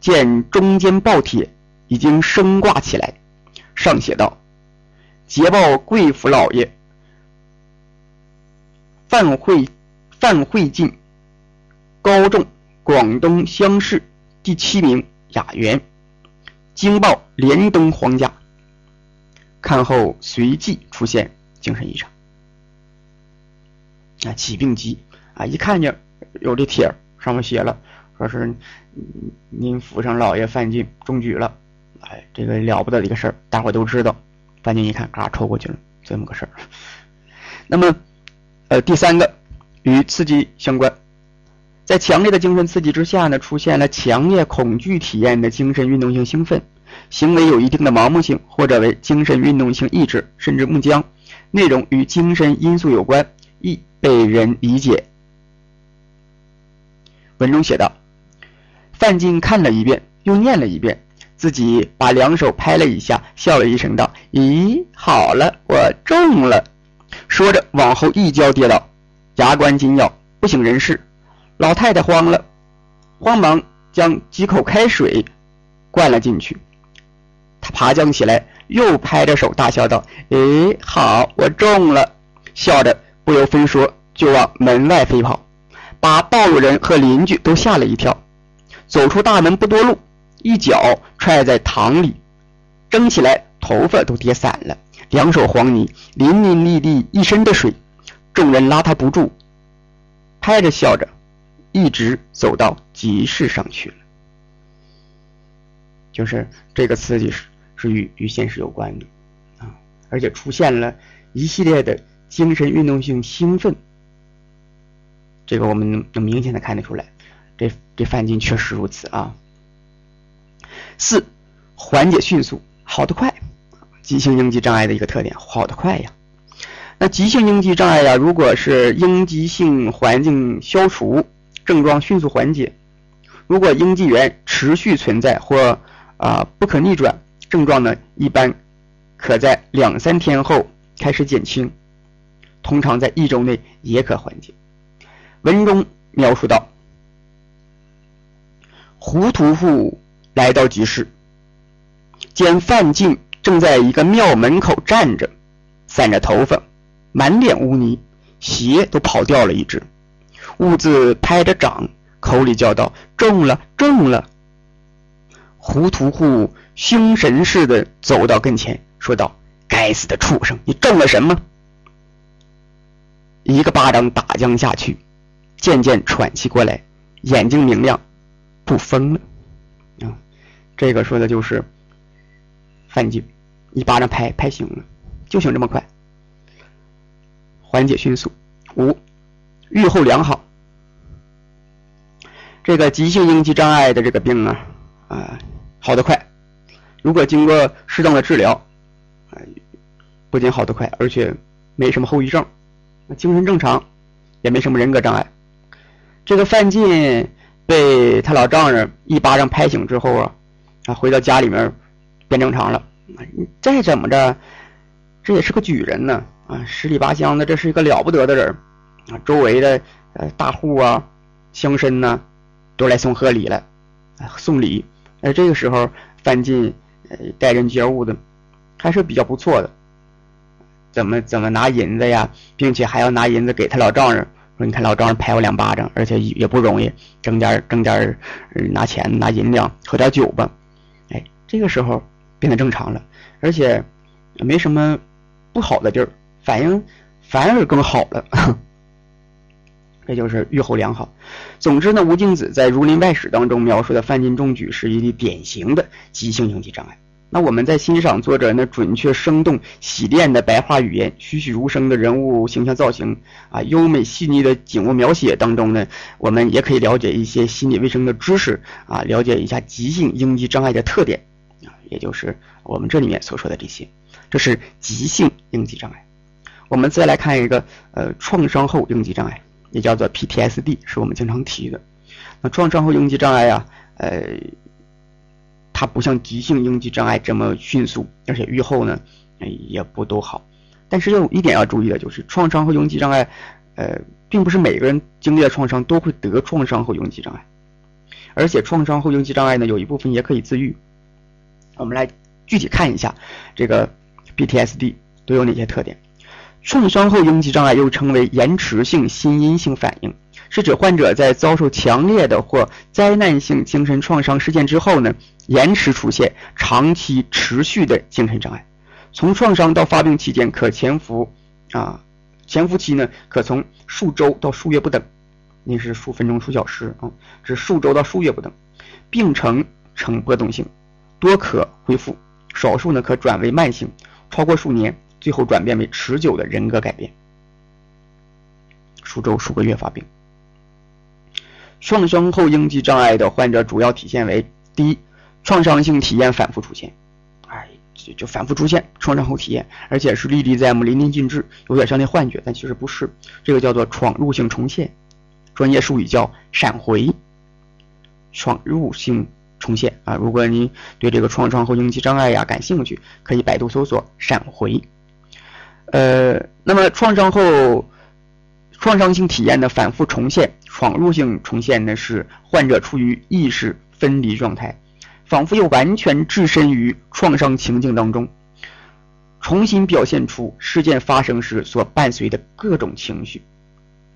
见中间报帖已经升挂起来，上写道：“捷报贵府老爷范会范会进高中广东乡试第七名雅员。”惊报连登皇家，看后随即出现精神异常。啊，起病急啊！一看见有这帖，上面写了，说是您府上老爷范进中举了，哎，这个了不得的一个事儿，大伙都知道。范进一看，嘎抽过去了，这么个事儿。那么，呃，第三个与刺激相关。在强烈的精神刺激之下呢，出现了强烈恐惧体验的精神运动性兴奋，行为有一定的盲目性，或者为精神运动性抑制，甚至木僵，内容与精神因素有关，易被人理解。文中写道：“范进看了一遍，又念了一遍，自己把两手拍了一下，笑了一声，道：‘咦，好了，我中了。’说着往后一跤跌倒，牙关紧咬，不省人事。”老太太慌了，慌忙将几口开水灌了进去。他爬将起来，又拍着手大笑道：“哎，好，我中了！”笑着不由分说就往门外飞跑，把道路人和邻居都吓了一跳。走出大门不多路，一脚踹在塘里，蒸起来头发都跌散了，两手黄泥，淋淋沥沥一身的水，众人拉他不住，拍着笑着。一直走到集市上去了，就是这个刺激是是与与现实有关的啊，而且出现了一系列的精神运动性兴奋，这个我们能明显的看得出来，这这范进确实如此啊。四，缓解迅速，好得快，急性应激障碍的一个特点，好得快呀。那急性应激障碍呀，如果是应激性环境消除。症状迅速缓解，如果应激源持续存在或啊不可逆转，症状呢一般可在两三天后开始减轻，通常在一周内也可缓解。文中描述到，胡屠户来到集市，见范进正在一个庙门口站着，散着头发，满脸污泥，鞋都跑掉了一只。兀自拍着掌，口里叫道：“中了，中了！”胡屠户凶神似的走到跟前，说道：“该死的畜生，你中了什么？”一个巴掌打将下去，渐渐喘气过来，眼睛明亮，不疯了。啊，这个说的就是范进，一巴掌拍拍醒了，就醒这么快，缓解迅速。五，愈后良好。这个急性应激障碍的这个病啊，啊，好得快。如果经过适当的治疗，啊，不仅好得快，而且没什么后遗症，精神正常，也没什么人格障碍。这个范进被他老丈人一巴掌拍醒之后啊，啊，回到家里面变正常了。再怎么着，这也是个举人呢，啊，十里八乡的，这是一个了不得的人，啊，周围的呃大户啊、乡绅呢。都来送贺礼了，送礼。而这个时候，范进呃待人接物的还是比较不错的。怎么怎么拿银子呀，并且还要拿银子给他老丈人，说你看老丈人拍我两巴掌，而且也不容易，挣点挣点拿钱拿银两喝点酒吧。哎，这个时候变得正常了，而且没什么不好的地儿，反应反而更好了。这就是预后良好。总之呢，吴敬梓在《儒林外史》当中描述的范进中举是一例典型的急性应激障碍。那我们在欣赏作者那准确、生动、洗练的白话语言、栩栩如生的人物形象造型啊、优美细腻的景物描写当中呢，我们也可以了解一些心理卫生的知识啊，了解一下急性应激障碍的特点啊，也就是我们这里面所说的这些。这是急性应激障碍。我们再来看一个呃创伤后应激障碍。也叫做 PTSD，是我们经常提的。那创伤后应激障碍呀，呃，它不像急性应激障碍这么迅速，而且愈后呢，也不都好。但是有一点要注意的就是，创伤后应激障碍，呃，并不是每个人经历了创伤都会得创伤后应激障碍，而且创伤后应激障碍呢，有一部分也可以自愈。我们来具体看一下这个 PTSD 都有哪些特点。创伤后应激障碍又称为延迟性心因性反应。是指患者在遭受强烈的或灾难性精神创伤事件之后呢，延迟出现长期持续的精神障碍，从创伤到发病期间可潜伏，啊，潜伏期呢可从数周到数月不等，那是数分钟、数小时啊，是数周到数月不等，病程呈波动性，多可恢复，少数呢可转为慢性，超过数年，最后转变为持久的人格改变，数周、数个月发病。创伤后应激障碍的患者主要体现为：第一，创伤性体验反复出现，哎，就就反复出现创伤后体验，而且是历历在目、淋漓尽致，有点像那幻觉，但其实不是，这个叫做闯入性重现，专业术语叫闪回。闯入性重现啊，如果您对这个创伤后应激障碍呀感兴趣，可以百度搜索闪回。呃，那么创伤后。创伤性体验的反复重现，闯入性重现呢是患者处于意识分离状态，仿佛又完全置身于创伤情境当中，重新表现出事件发生时所伴随的各种情绪。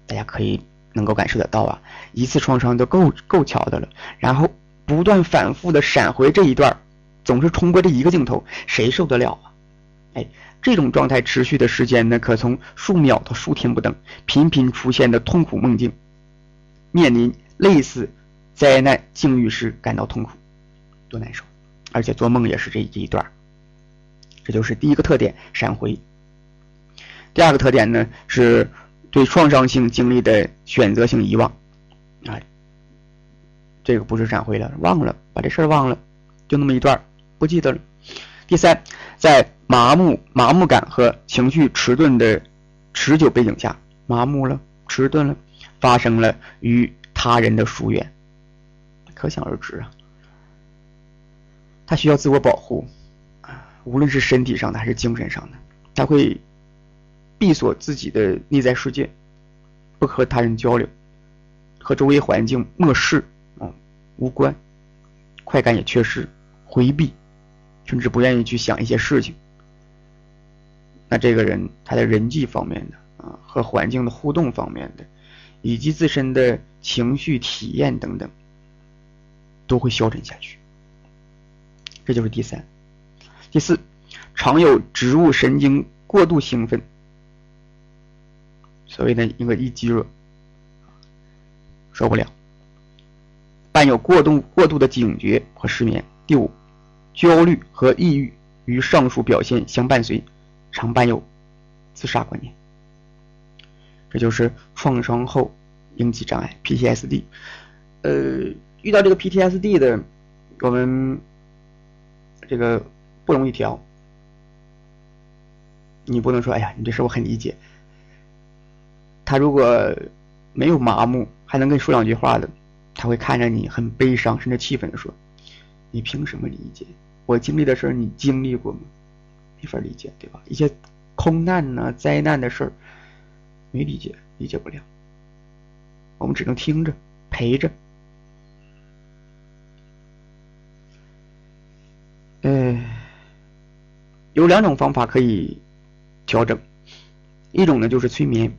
大家可以能够感受得到啊，一次创伤都够够巧的了，然后不断反复的闪回这一段，总是重播这一个镜头，谁受得了啊？哎。这种状态持续的时间呢，可从数秒到数天不等，频频出现的痛苦梦境，面临类似灾难境遇时感到痛苦，多难受，而且做梦也是这这一段这就是第一个特点，闪回。第二个特点呢，是对创伤性经历的选择性遗忘，啊，这个不是闪回了，忘了，把这事儿忘了，就那么一段不记得了。第三，在麻木、麻木感和情绪迟钝的持久背景下，麻木了、迟钝了，发生了与他人的疏远，可想而知啊。他需要自我保护啊，无论是身体上的还是精神上的，他会闭锁自己的内在世界，不和他人交流，和周围环境漠视啊，无关，快感也缺失，回避，甚至不愿意去想一些事情。那这个人他的人际方面的啊，和环境的互动方面的，以及自身的情绪体验等等，都会消沉下去。这就是第三、第四，常有植物神经过度兴奋，所谓的一个一激热，受不了，伴有过度过度的警觉和失眠。第五，焦虑和抑郁与上述表现相伴随。常伴有自杀观念，这就是创伤后应激障碍 （PTSD）。呃，遇到这个 PTSD 的，我们这个不容易调。你不能说：“哎呀，你这事我很理解。”他如果没有麻木，还能跟你说两句话的，他会看着你很悲伤，甚至气愤的说：“你凭什么理解？我经历的事儿，你经历过吗？”没法理解，对吧？一些空难呐、灾难的事儿，没理解，理解不了。我们只能听着，陪着。嗯，有两种方法可以调整，一种呢就是催眠，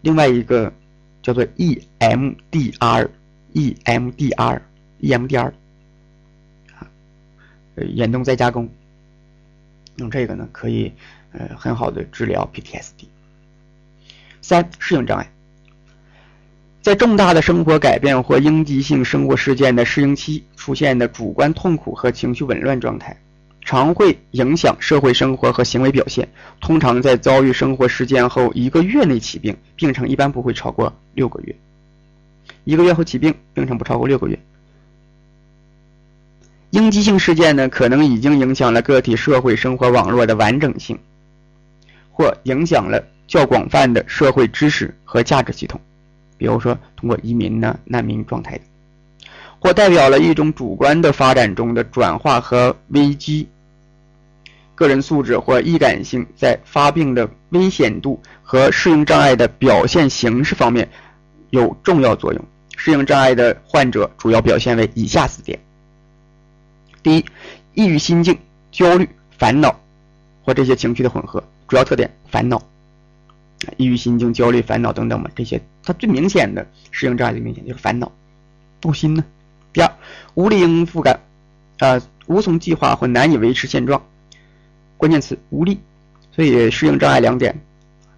另外一个叫做 EMDR，EMDR EMDR，EMDR，EMDR，啊，眼动再加工。用这个呢，可以呃很好的治疗 PTSD。三、适应障碍，在重大的生活改变或应激性生活事件的适应期出现的主观痛苦和情绪紊乱状态，常会影响社会生活和行为表现。通常在遭遇生活事件后一个月内起病，病程一般不会超过六个月。一个月后起病，病程不超过六个月。应激性事件呢，可能已经影响了个体社会生活网络的完整性，或影响了较广泛的社会知识和价值系统。比如说通过移民呢、难民状态，或代表了一种主观的发展中的转化和危机。个人素质或易感性在发病的危险度和适应障碍的表现形式方面有重要作用。适应障碍的患者主要表现为以下四点：第一，抑郁心境、焦虑、烦恼或这些情绪的混合。主要特点：烦恼、抑郁心境、焦虑、烦恼等等嘛。这些它最明显的适应障碍最明显就是烦恼、不心呢。第二，无力应付感，啊，无从计划或难以维持现状。关键词无力，所以适应障碍两点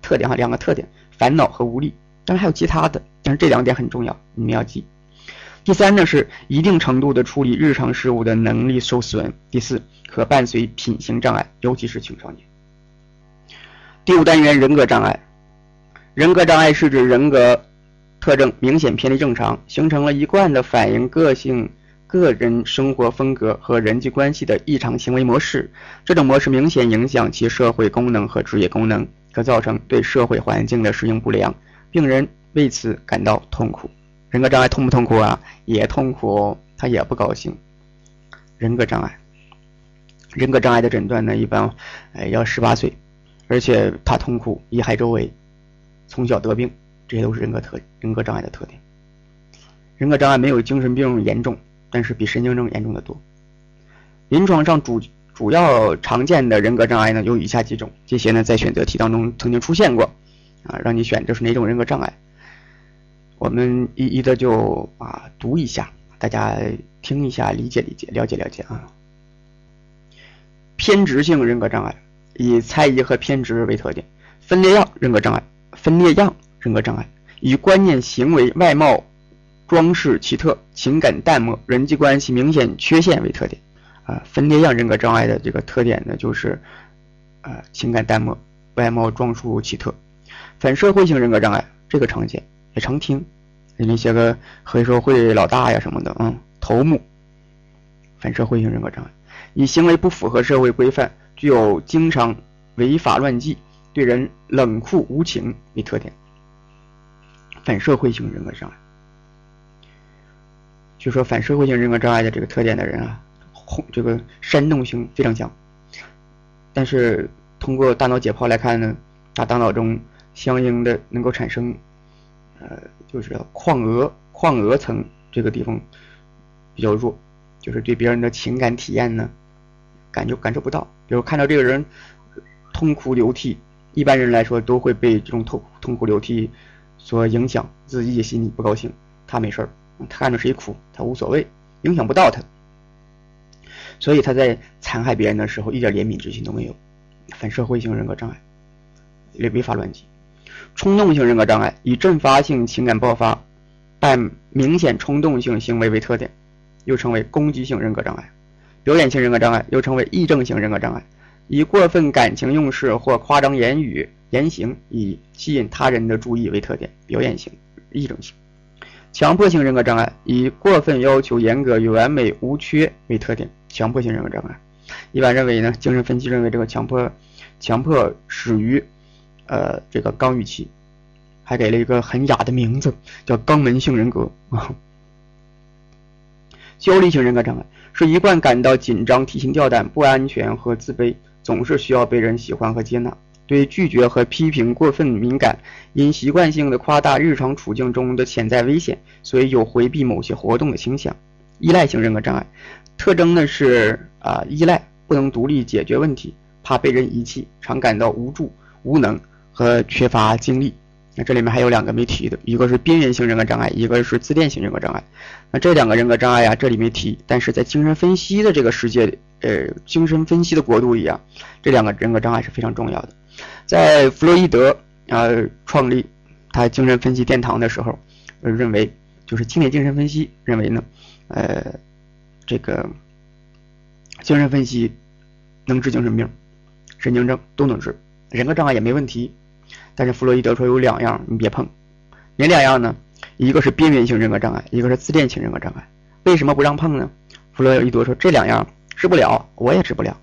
特点哈，两个特点：烦恼和无力。当然还有其他的，但是这两点很重要，你们要记。第三呢是一定程度的处理日常事务的能力受损。第四，可伴随品行障碍，尤其是青少年。第五单元人格障碍，人格障碍是指人格特征明显偏离正常，形成了一贯的反映个性。个人生活风格和人际关系的异常行为模式，这种模式明显影响其社会功能和职业功能，可造成对社会环境的适应不良，病人为此感到痛苦。人格障碍痛不痛苦啊？也痛苦，他也不高兴。人格障碍，人格障碍的诊断呢，一般，哎，要十八岁，而且他痛苦，贻害周围，从小得病，这些都是人格特人格障碍的特点。人格障碍没有精神病严重。但是比神经症严重的多。临床上主主要常见的人格障碍呢，有以下几种，这些呢在选择题当中曾经出现过，啊，让你选这是哪种人格障碍。我们一一的就啊读一下，大家听一下，理解理解，了解了解啊。偏执性人格障碍以猜疑和偏执为特点，分裂样人格障碍，分裂样人格障碍以观念、行为、外貌。装饰奇特、情感淡漠、人际关系明显缺陷为特点，啊，分裂样人格障碍的这个特点呢，就是，啊，情感淡漠、外貌装束奇特。反社会性人格障碍这个常见，也常听，那些个黑社会老大呀什么的，嗯，头目。反社会性人格障碍以行为不符合社会规范、具有经常违法乱纪、对人冷酷无情为特点。反社会性人格障碍。就说反社会性人格障碍的这个特点的人啊，轰这个煽动性非常强。但是通过大脑解剖来看呢，他大脑中相应的能够产生，呃，就是眶额眶额层这个地方比较弱，就是对别人的情感体验呢，感觉感受不到。比如看到这个人痛哭流涕，一般人来说都会被这种痛痛哭流涕所影响，自己也心里不高兴，他没事儿。他看着谁哭，他无所谓，影响不到他，所以他在残害别人的时候一点怜悯之心都没有。反社会性人格障碍，违违法乱纪。冲动性人格障碍以阵发性情感爆发，伴明显冲动性行为为特点，又称为攻击性人格障碍。表演性人格障碍又称为癔症型人格障碍，以过分感情用事或夸张言语言行以吸引他人的注意为特点，表演型癔症型。强迫性人格障碍以过分要求严格与完美无缺为特点。强迫性人格障碍，一般认为呢，精神分析认为这个强迫，强迫始于，呃，这个肛预期，还给了一个很雅的名字，叫肛门性人格啊。焦虑型人格障碍是一贯感到紧张、提心吊胆、不安全和自卑，总是需要被人喜欢和接纳。对拒绝和批评过分敏感，因习惯性的夸大日常处境中的潜在危险，所以有回避某些活动的倾向。依赖型人格障碍，特征呢是啊依赖，不能独立解决问题，怕被人遗弃，常感到无助、无能和缺乏精力。那这里面还有两个没提的，一个是边缘性人格障碍，一个是自恋型人格障碍。那这两个人格障碍呀，这里没提，但是在精神分析的这个世界，呃，精神分析的国度里啊，这两个人格障碍是非常重要的。在弗洛伊德啊创立他精神分析殿堂的时候，呃认为就是经典精神分析认为呢，呃，这个精神分析能治精神病、神经症都能治，人格障碍也没问题。但是弗洛伊德说有两样你别碰，哪两样呢？一个是边缘性人格障碍，一个是自恋型人格障碍。为什么不让碰呢？弗洛伊德说这两样治不了，我也治不了。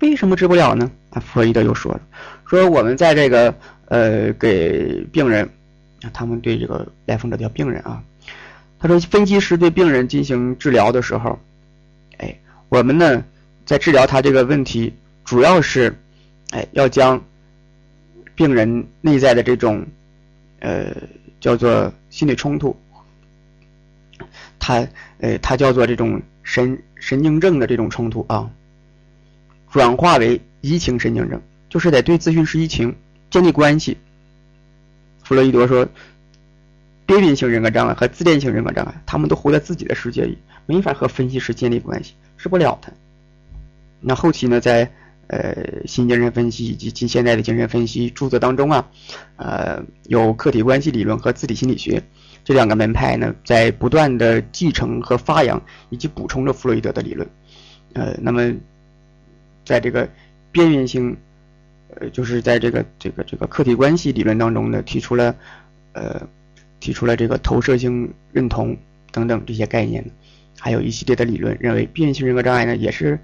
为什么治不了呢？啊，弗洛伊德又说了，说我们在这个呃给病人，他们对这个来访者叫病人啊。他说，分析师对病人进行治疗的时候，哎，我们呢在治疗他这个问题，主要是，哎，要将病人内在的这种，呃，叫做心理冲突，他，呃，他叫做这种神神经症的这种冲突啊，转化为移情神经症，就是得对咨询师移情，建立关系。弗洛伊德说。边缘性人格障碍和自恋性人格障碍，他们都活在自己的世界里，没法和分析师建立关系，治不了他。那后期呢，在呃新精神分析以及近现代的精神分析著作当中啊，呃有客体关系理论和自体心理学这两个门派呢，在不断的继承和发扬以及补充着弗洛伊德的理论。呃，那么在这个边缘性，呃就是在这个这个这个客体关系理论当中呢，提出了呃。提出了这个投射性认同等等这些概念还有一系列的理论认为边缘性人格障碍呢也是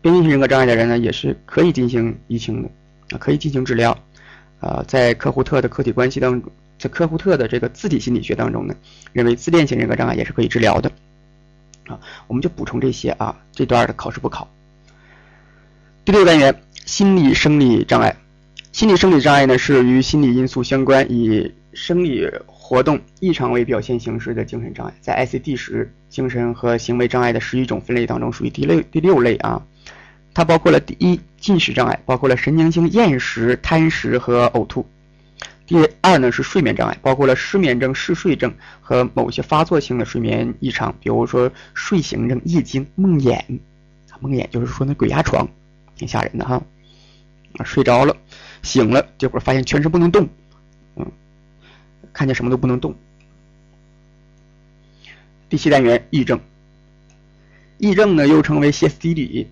边缘性人格障碍的人呢也是可以进行移情的啊，可以进行治疗啊，在科胡特的客体关系当中，在科胡特的这个自体心理学当中呢，认为自恋型人格障碍也是可以治疗的啊，我们就补充这些啊，这段的考试不考。第六单元心理生理障碍，心理生理障碍呢是与心理因素相关以。生理活动异常为表现形式的精神障碍，在 ICD 十精神和行为障碍的十一种分类当中，属于第六第六类啊。它包括了第一进食障碍，包括了神经性厌食、贪食和呕吐。第二呢是睡眠障碍，包括了失眠症、嗜睡症和某些发作性的睡眠异常，比如说睡行症、夜惊、梦魇。梦魇就是说那鬼压床，挺吓人的哈。啊，睡着了，醒了，结果发现全身不能动，嗯。看见什么都不能动。第七单元，癔症。癔症呢，又称为歇斯底里。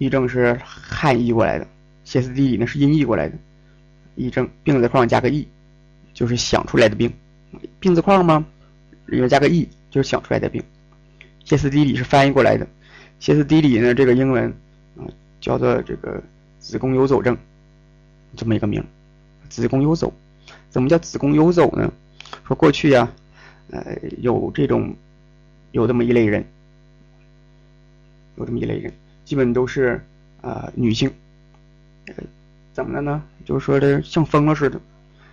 癔症是汉译过来的，歇斯底里呢是音译过来的。癔症，病字框加个 e，就是想出来的病。病字框吗？里面加个 e，就是想出来的病。歇斯底里是翻译过来的。歇斯底里呢，这个英文啊叫做这个子宫游走症，这么一个名，子宫游走。怎么叫子宫游走呢？说过去呀，呃，有这种，有这么一类人，有这么一类人，基本都是啊女性，怎么了呢？就是说的像疯了似的，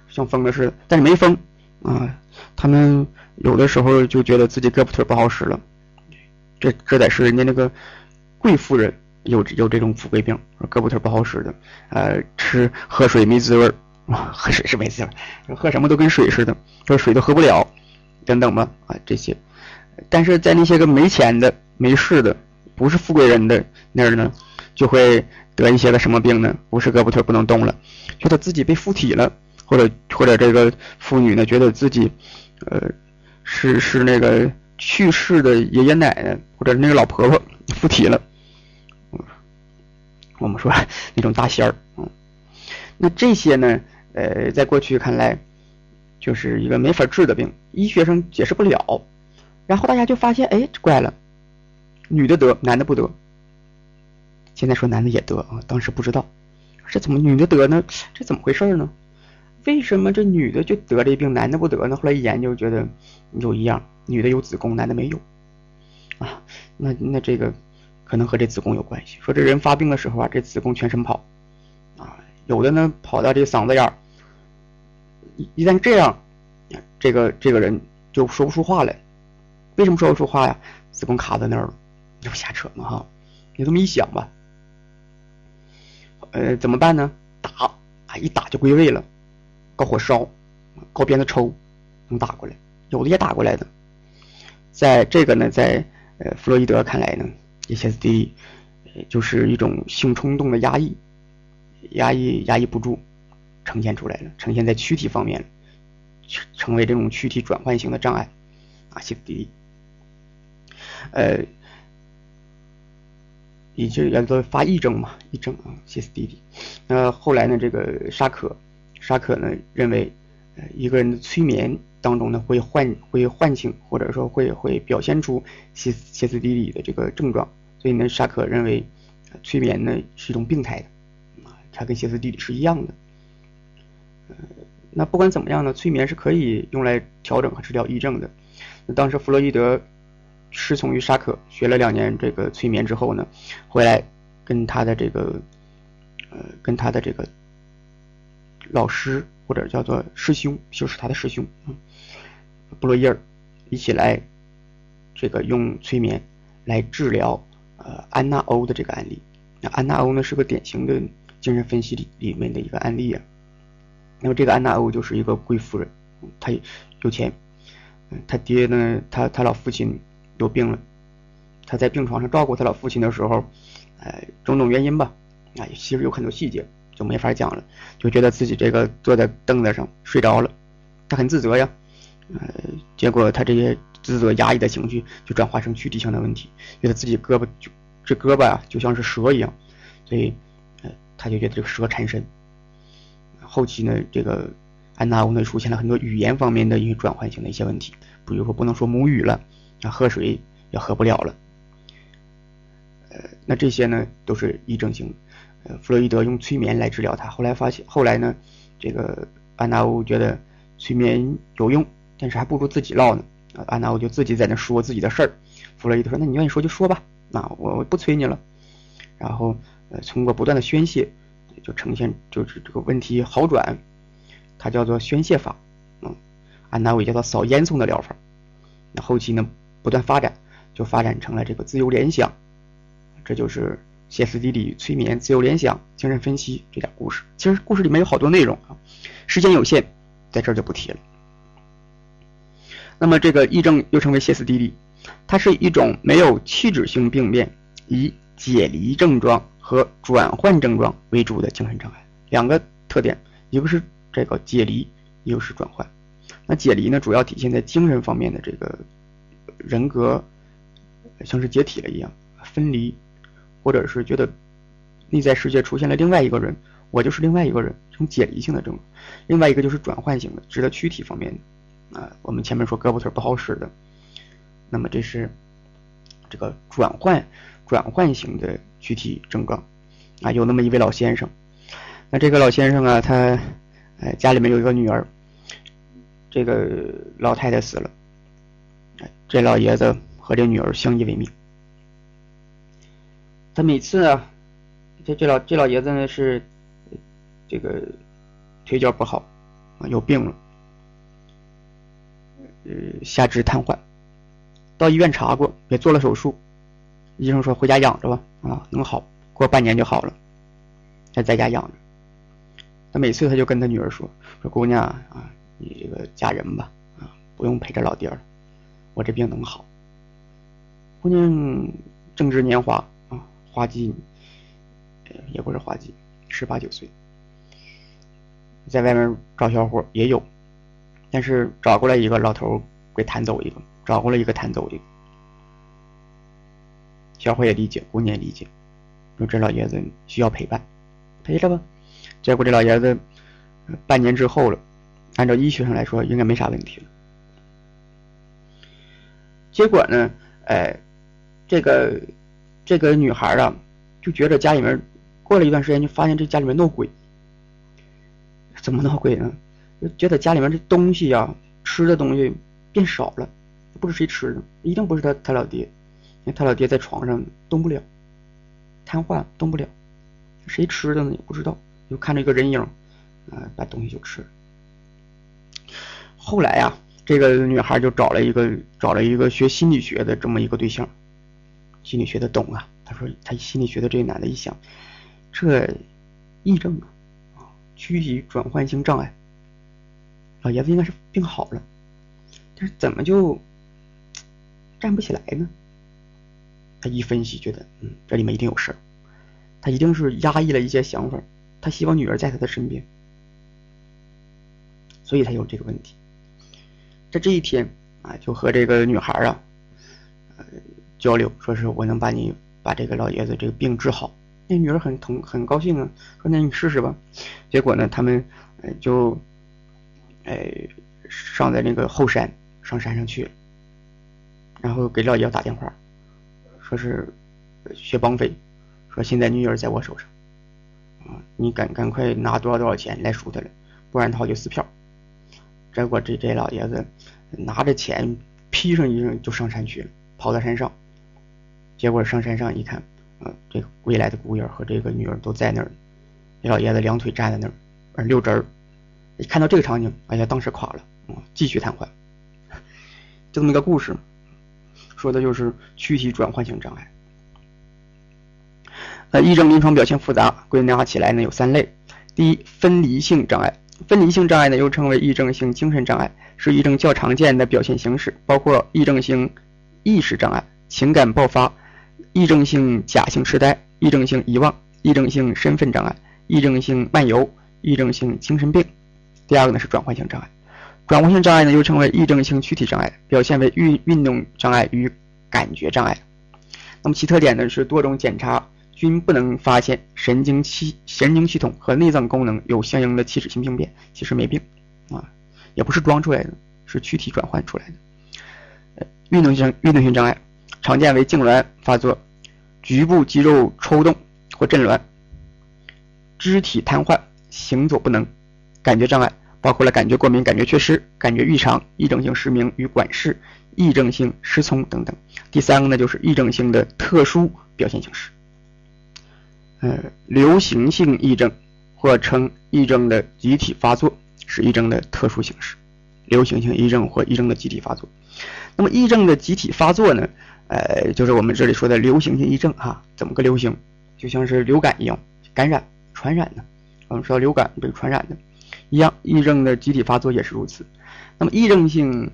像疯了似的，但是没疯啊。他们有的时候就觉得自己胳膊腿不好使了，这这得是人家那个贵妇人有有这种富贵病，胳膊腿不好使的，呃，吃喝水没滋味儿。啊，喝水是没事，喝什么都跟水似的，说水都喝不了，等等吧，啊这些，但是在那些个没钱的、没势的、不是富贵人的那儿呢，就会得一些个什么病呢？不是胳膊腿不能动了，觉得自己被附体了，或者或者这个妇女呢，觉得自己，呃，是是那个去世的爷爷奶奶或者那个老婆婆附体了，我们说 那种大仙儿，嗯，那这些呢？呃，在过去看来，就是一个没法治的病，医学上解释不了。然后大家就发现，哎，怪了，女的得，男的不得。现在说男的也得啊，当时不知道，这怎么女的得呢？这怎么回事呢？为什么这女的就得这病，男的不得呢？后来一研究，觉得有一样，女的有子宫，男的没有。啊，那那这个可能和这子宫有关系。说这人发病的时候啊，这子宫全身跑，啊，有的呢跑到这嗓子眼儿。一旦这样，这个这个人就说不出话来。为什么说不出话呀？子宫卡在那儿了，这不瞎扯吗？哈，你这么一想吧，呃，怎么办呢？打啊，一打就归位了，高火烧，高鞭子抽，能打过来，有的也打过来的。在这个呢，在呃弗洛伊德看来呢，一些 d 就是一种性冲动的压抑，压抑压抑不住。呈现出来了，呈现在躯体方面，成成为这种躯体转换型的障碍，啊，歇斯底里，呃，也就叫做发癔症嘛，癔症啊，歇斯底里。那后来呢，这个沙可，沙可呢认为，呃，一个人的催眠当中呢会唤会唤醒或者说会会表现出歇歇斯底里的这个症状，所以呢，沙可认为，催眠呢是一种病态的，啊，它跟歇斯底里是一样的。呃，那不管怎么样呢，催眠是可以用来调整和治疗癔症的。那当时弗洛伊德师从于沙克，学了两年这个催眠之后呢，回来跟他的这个呃跟他的这个老师或者叫做师兄，就是他的师兄，布洛伊尔一起来这个用催眠来治疗呃安娜欧的这个案例。那安娜欧呢是个典型的精神分析里里面的一个案例啊。那么这个安娜欧就是一个贵夫人，她有钱，嗯，她爹呢，他他老父亲有病了，她在病床上照顾他老父亲的时候，哎，种种原因吧，哎，其实有很多细节就没法讲了，就觉得自己这个坐在凳子上睡着了，她很自责呀，呃，结果她这些自责压抑的情绪就转化成躯体上的问题，觉得自己胳膊就这胳膊啊就像是蛇一样，所以，呃，他就觉得这个蛇缠身。后期呢，这个安娜欧呢出现了很多语言方面的一些转换性的一些问题，比如说不能说母语了，啊，喝水也喝不了了，呃，那这些呢都是癔症型，呃，弗洛伊德用催眠来治疗他，后来发现，后来呢，这个安娜欧觉得催眠有用，但是还不如自己唠呢，啊，安娜欧就自己在那说自己的事儿，弗洛伊德说，那你愿意说就说吧，那我不催你了，然后呃，通过不断的宣泄。就呈现就是这个问题好转，它叫做宣泄法，嗯，安娜韦叫做扫烟囱的疗法。那后期呢不断发展，就发展成了这个自由联想，这就是歇斯底里、催眠、自由联想、精神分析这点故事。其实故事里面有好多内容啊，时间有限，在这儿就不提了。那么这个癔症又称为歇斯底里，它是一种没有器质性病变，以解离症状。和转换症状为主的精神障碍，两个特点，一个是这个解离，一个是转换。那解离呢，主要体现在精神方面的这个人格像是解体了一样，分离，或者是觉得内在世界出现了另外一个人，我就是另外一个人，这种解离性的症状。另外一个就是转换型的，指的躯体方面的啊，我们前面说胳膊腿不好使的，那么这是这个转换转换型的。躯体症状，啊，有那么一位老先生，那这个老先生啊，他，哎，家里面有一个女儿，这个老太太死了，哎，这老爷子和这女儿相依为命。他每次啊，这这老这老爷子呢是，这个腿脚不好，啊，有病了，呃，下肢瘫痪，到医院查过，也做了手术。医生说回家养着吧，啊，能好，过半年就好了。他在家养着。他每次他就跟他女儿说：“说姑娘啊，你这个嫁人吧，啊，不用陪着老爹了，我这病能好。”姑娘正值年华啊，花季，也不是花季，十八九岁，在外面找小伙也有，但是找过来一个老头给弹走一个，找过来一个弹走一个。小伙也理解，姑娘也理解，说这老爷子需要陪伴，陪着吧。结果这老爷子半年之后了，按照医学上来说应该没啥问题了。结果呢，哎，这个这个女孩啊，就觉得家里面过了一段时间就发现这家里面闹鬼，怎么闹鬼呢？就觉得家里面这东西呀，吃的东西变少了，不知谁吃的，一定不是他他老爹。他老爹在床上动不了，瘫痪动不了，谁吃的呢？也不知道，就看着一个人影，啊，把东西就吃。后来呀，这个女孩就找了一个找了一个学心理学的这么一个对象，心理学的懂啊。他说他心理学的这个男的一想，这癔症啊，啊，躯体转换性障碍，老爷子应该是病好了，但是怎么就站不起来呢？一分析，觉得嗯，这里面一定有事儿，他一定是压抑了一些想法，他希望女儿在他的身边，所以他有这个问题。在这一天啊，就和这个女孩啊，呃，交流，说是我能把你把这个老爷子这个病治好。那女儿很疼，很高兴啊，说那你试试吧。结果呢，他们呃就哎上在那个后山，上山上去，然后给老爷子打电话。说是薛邦飞，说现在女儿在我手上，啊，你赶赶快拿多少多少钱来赎她了，不然的话就撕票，结果这这老爷子拿着钱，披上衣裳就上山去了，跑到山上。结果上山上一看，啊，这个未来的姑爷和这个女儿都在那儿，这老爷子两腿站在那儿，而溜直儿。一看到这个场景，哎呀，当时垮了，啊，继续瘫痪。就这么一个故事，说的就是躯体转换性障碍。呃，癔症临床表现复杂，归纳起来呢有三类。第一，分离性障碍。分离性障碍呢又称为癔症性精神障碍，是癔症较常见的表现形式，包括癔症性意识障碍、情感爆发。癔症性假性痴呆、癔症性遗忘、癔症性身份障碍、癔症性漫游、癔症性精神病。第二个呢是转换性障碍，转换性障碍呢又称为癔症性躯体障碍，表现为运运动障碍与感觉障碍。那么其特点呢是多种检查均不能发现神经系神经系统和内脏功能有相应的器质性病变，其实没病啊，也不是装出来的，是躯体转换出来的。呃，运动性运动性障碍常见为痉挛发作。局部肌肉抽动或震挛，肢体瘫痪、行走不能，感觉障碍包括了感觉过敏、感觉缺失、感觉异常、癔症性失明与管事、癔症性失聪等等。第三个呢，就是癔症性的特殊表现形式。呃，流行性癔症或称癔症的集体发作是癔症的特殊形式。流行性癔症或癔症的集体发作，那么癔症的集体发作呢？呃，就是我们这里说的流行性癔症哈，怎么个流行？就像是流感一样，感染、传染的。我们说流感被传染的，一样，癔症的集体发作也是如此。那么癔症性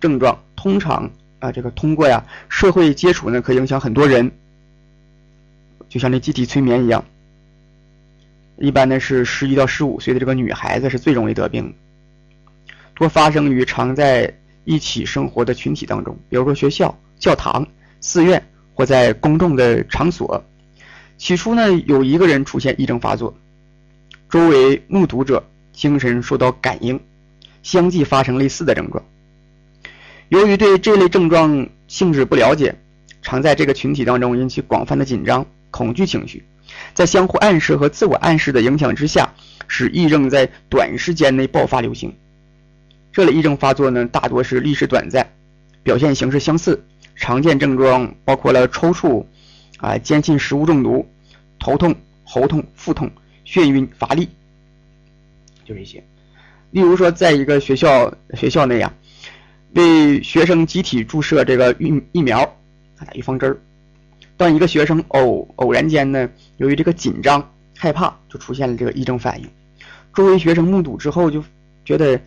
症状通常啊，这个通过呀社会接触呢，可影响很多人，就像这集体催眠一样。一般呢是十一到十五岁的这个女孩子是最容易得病的，多发生于常在一起生活的群体当中，比如说学校、教堂。寺院或在公众的场所，起初呢，有一个人出现癔症发作，周围目睹者精神受到感应，相继发生类似的症状。由于对这类症状性质不了解，常在这个群体当中引起广泛的紧张、恐惧情绪，在相互暗示和自我暗示的影响之下，使癔症在短时间内爆发流行。这类癔症发作呢，大多是历时短暂，表现形式相似。常见症状包括了抽搐、啊坚信食物中毒、头痛、喉痛、腹痛、眩晕、乏力，就这些。例如说，在一个学校学校内啊，为学生集体注射这个疫疫苗，打预防针儿。当一个学生偶偶然间呢，由于这个紧张害怕，就出现了这个癔症反应。周围学生目睹之后，就觉得，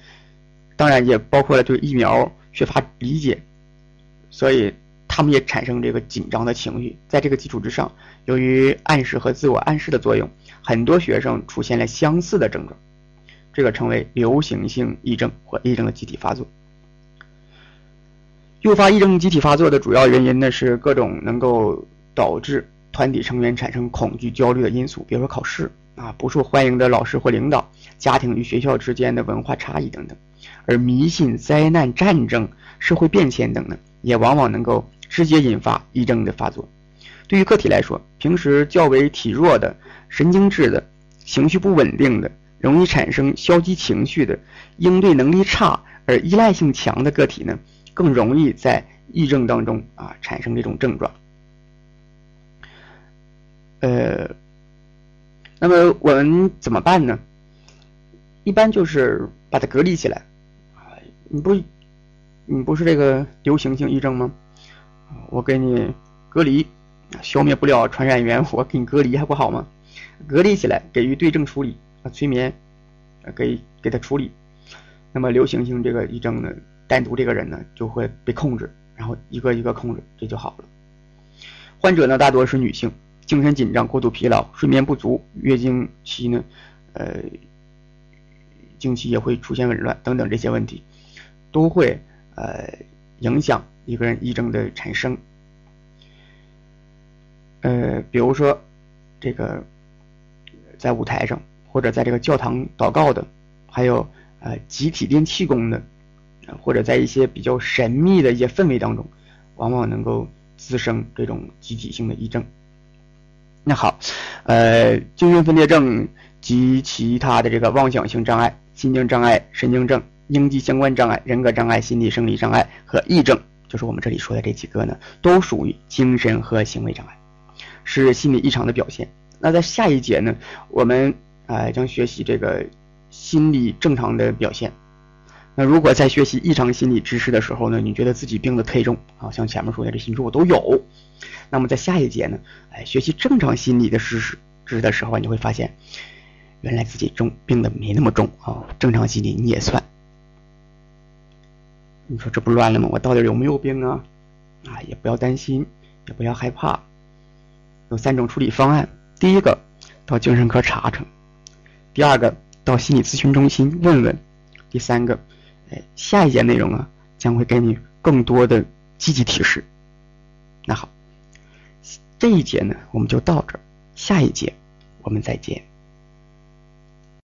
当然也包括了对疫苗缺乏理解。所以他们也产生这个紧张的情绪，在这个基础之上，由于暗示和自我暗示的作用，很多学生出现了相似的症状，这个称为流行性癔症或癔症的集体发作。诱发癔症集体发作的主要原因呢是各种能够导致团体成员产生恐惧、焦虑的因素，比如说考试啊，不受欢迎的老师或领导，家庭与学校之间的文化差异等等，而迷信、灾难、战争、社会变迁等等。也往往能够直接引发癔症的发作。对于个体来说，平时较为体弱的、神经质的、情绪不稳定的、容易产生消极情绪的、应对能力差而依赖性强的个体呢，更容易在癔症当中啊产生这种症状。呃，那么我们怎么办呢？一般就是把它隔离起来，你不。你不是这个流行性癔症吗？我给你隔离，消灭不了传染源，我给你隔离还不好吗？隔离起来，给予对症处理啊，催眠，给给他处理。那么流行性这个癔症呢，单独这个人呢就会被控制，然后一个一个控制，这就好了。患者呢大多是女性，精神紧张、过度疲劳、睡眠不足、月经期呢，呃，经期也会出现紊乱等等这些问题，都会。呃，影响一个人癔症的产生。呃，比如说，这个在舞台上或者在这个教堂祷告的，还有呃集体练气功的，或者在一些比较神秘的一些氛围当中，往往能够滋生这种集体性的癔症。那好，呃，精神分裂症及其他的这个妄想性障碍、心境障碍、神经症。应激相关障碍、人格障碍、心理生理障碍和癔症，就是我们这里说的这几个呢，都属于精神和行为障碍，是心理异常的表现。那在下一节呢，我们啊将学习这个心理正常的表现。那如果在学习异常心理知识的时候呢，你觉得自己病得忒重啊，像前面说的这心说我都有，那么在下一节呢，哎，学习正常心理的知识知识的时候，你会发现，原来自己重病的没那么重啊，正常心理你也算。你说这不乱了吗？我到底有没有病啊？啊，也不要担心，也不要害怕，有三种处理方案。第一个，到精神科查查；第二个，到心理咨询中心问问；第三个，哎，下一节内容啊，将会给你更多的积极提示。那好，这一节呢，我们就到这儿，下一节我们再见。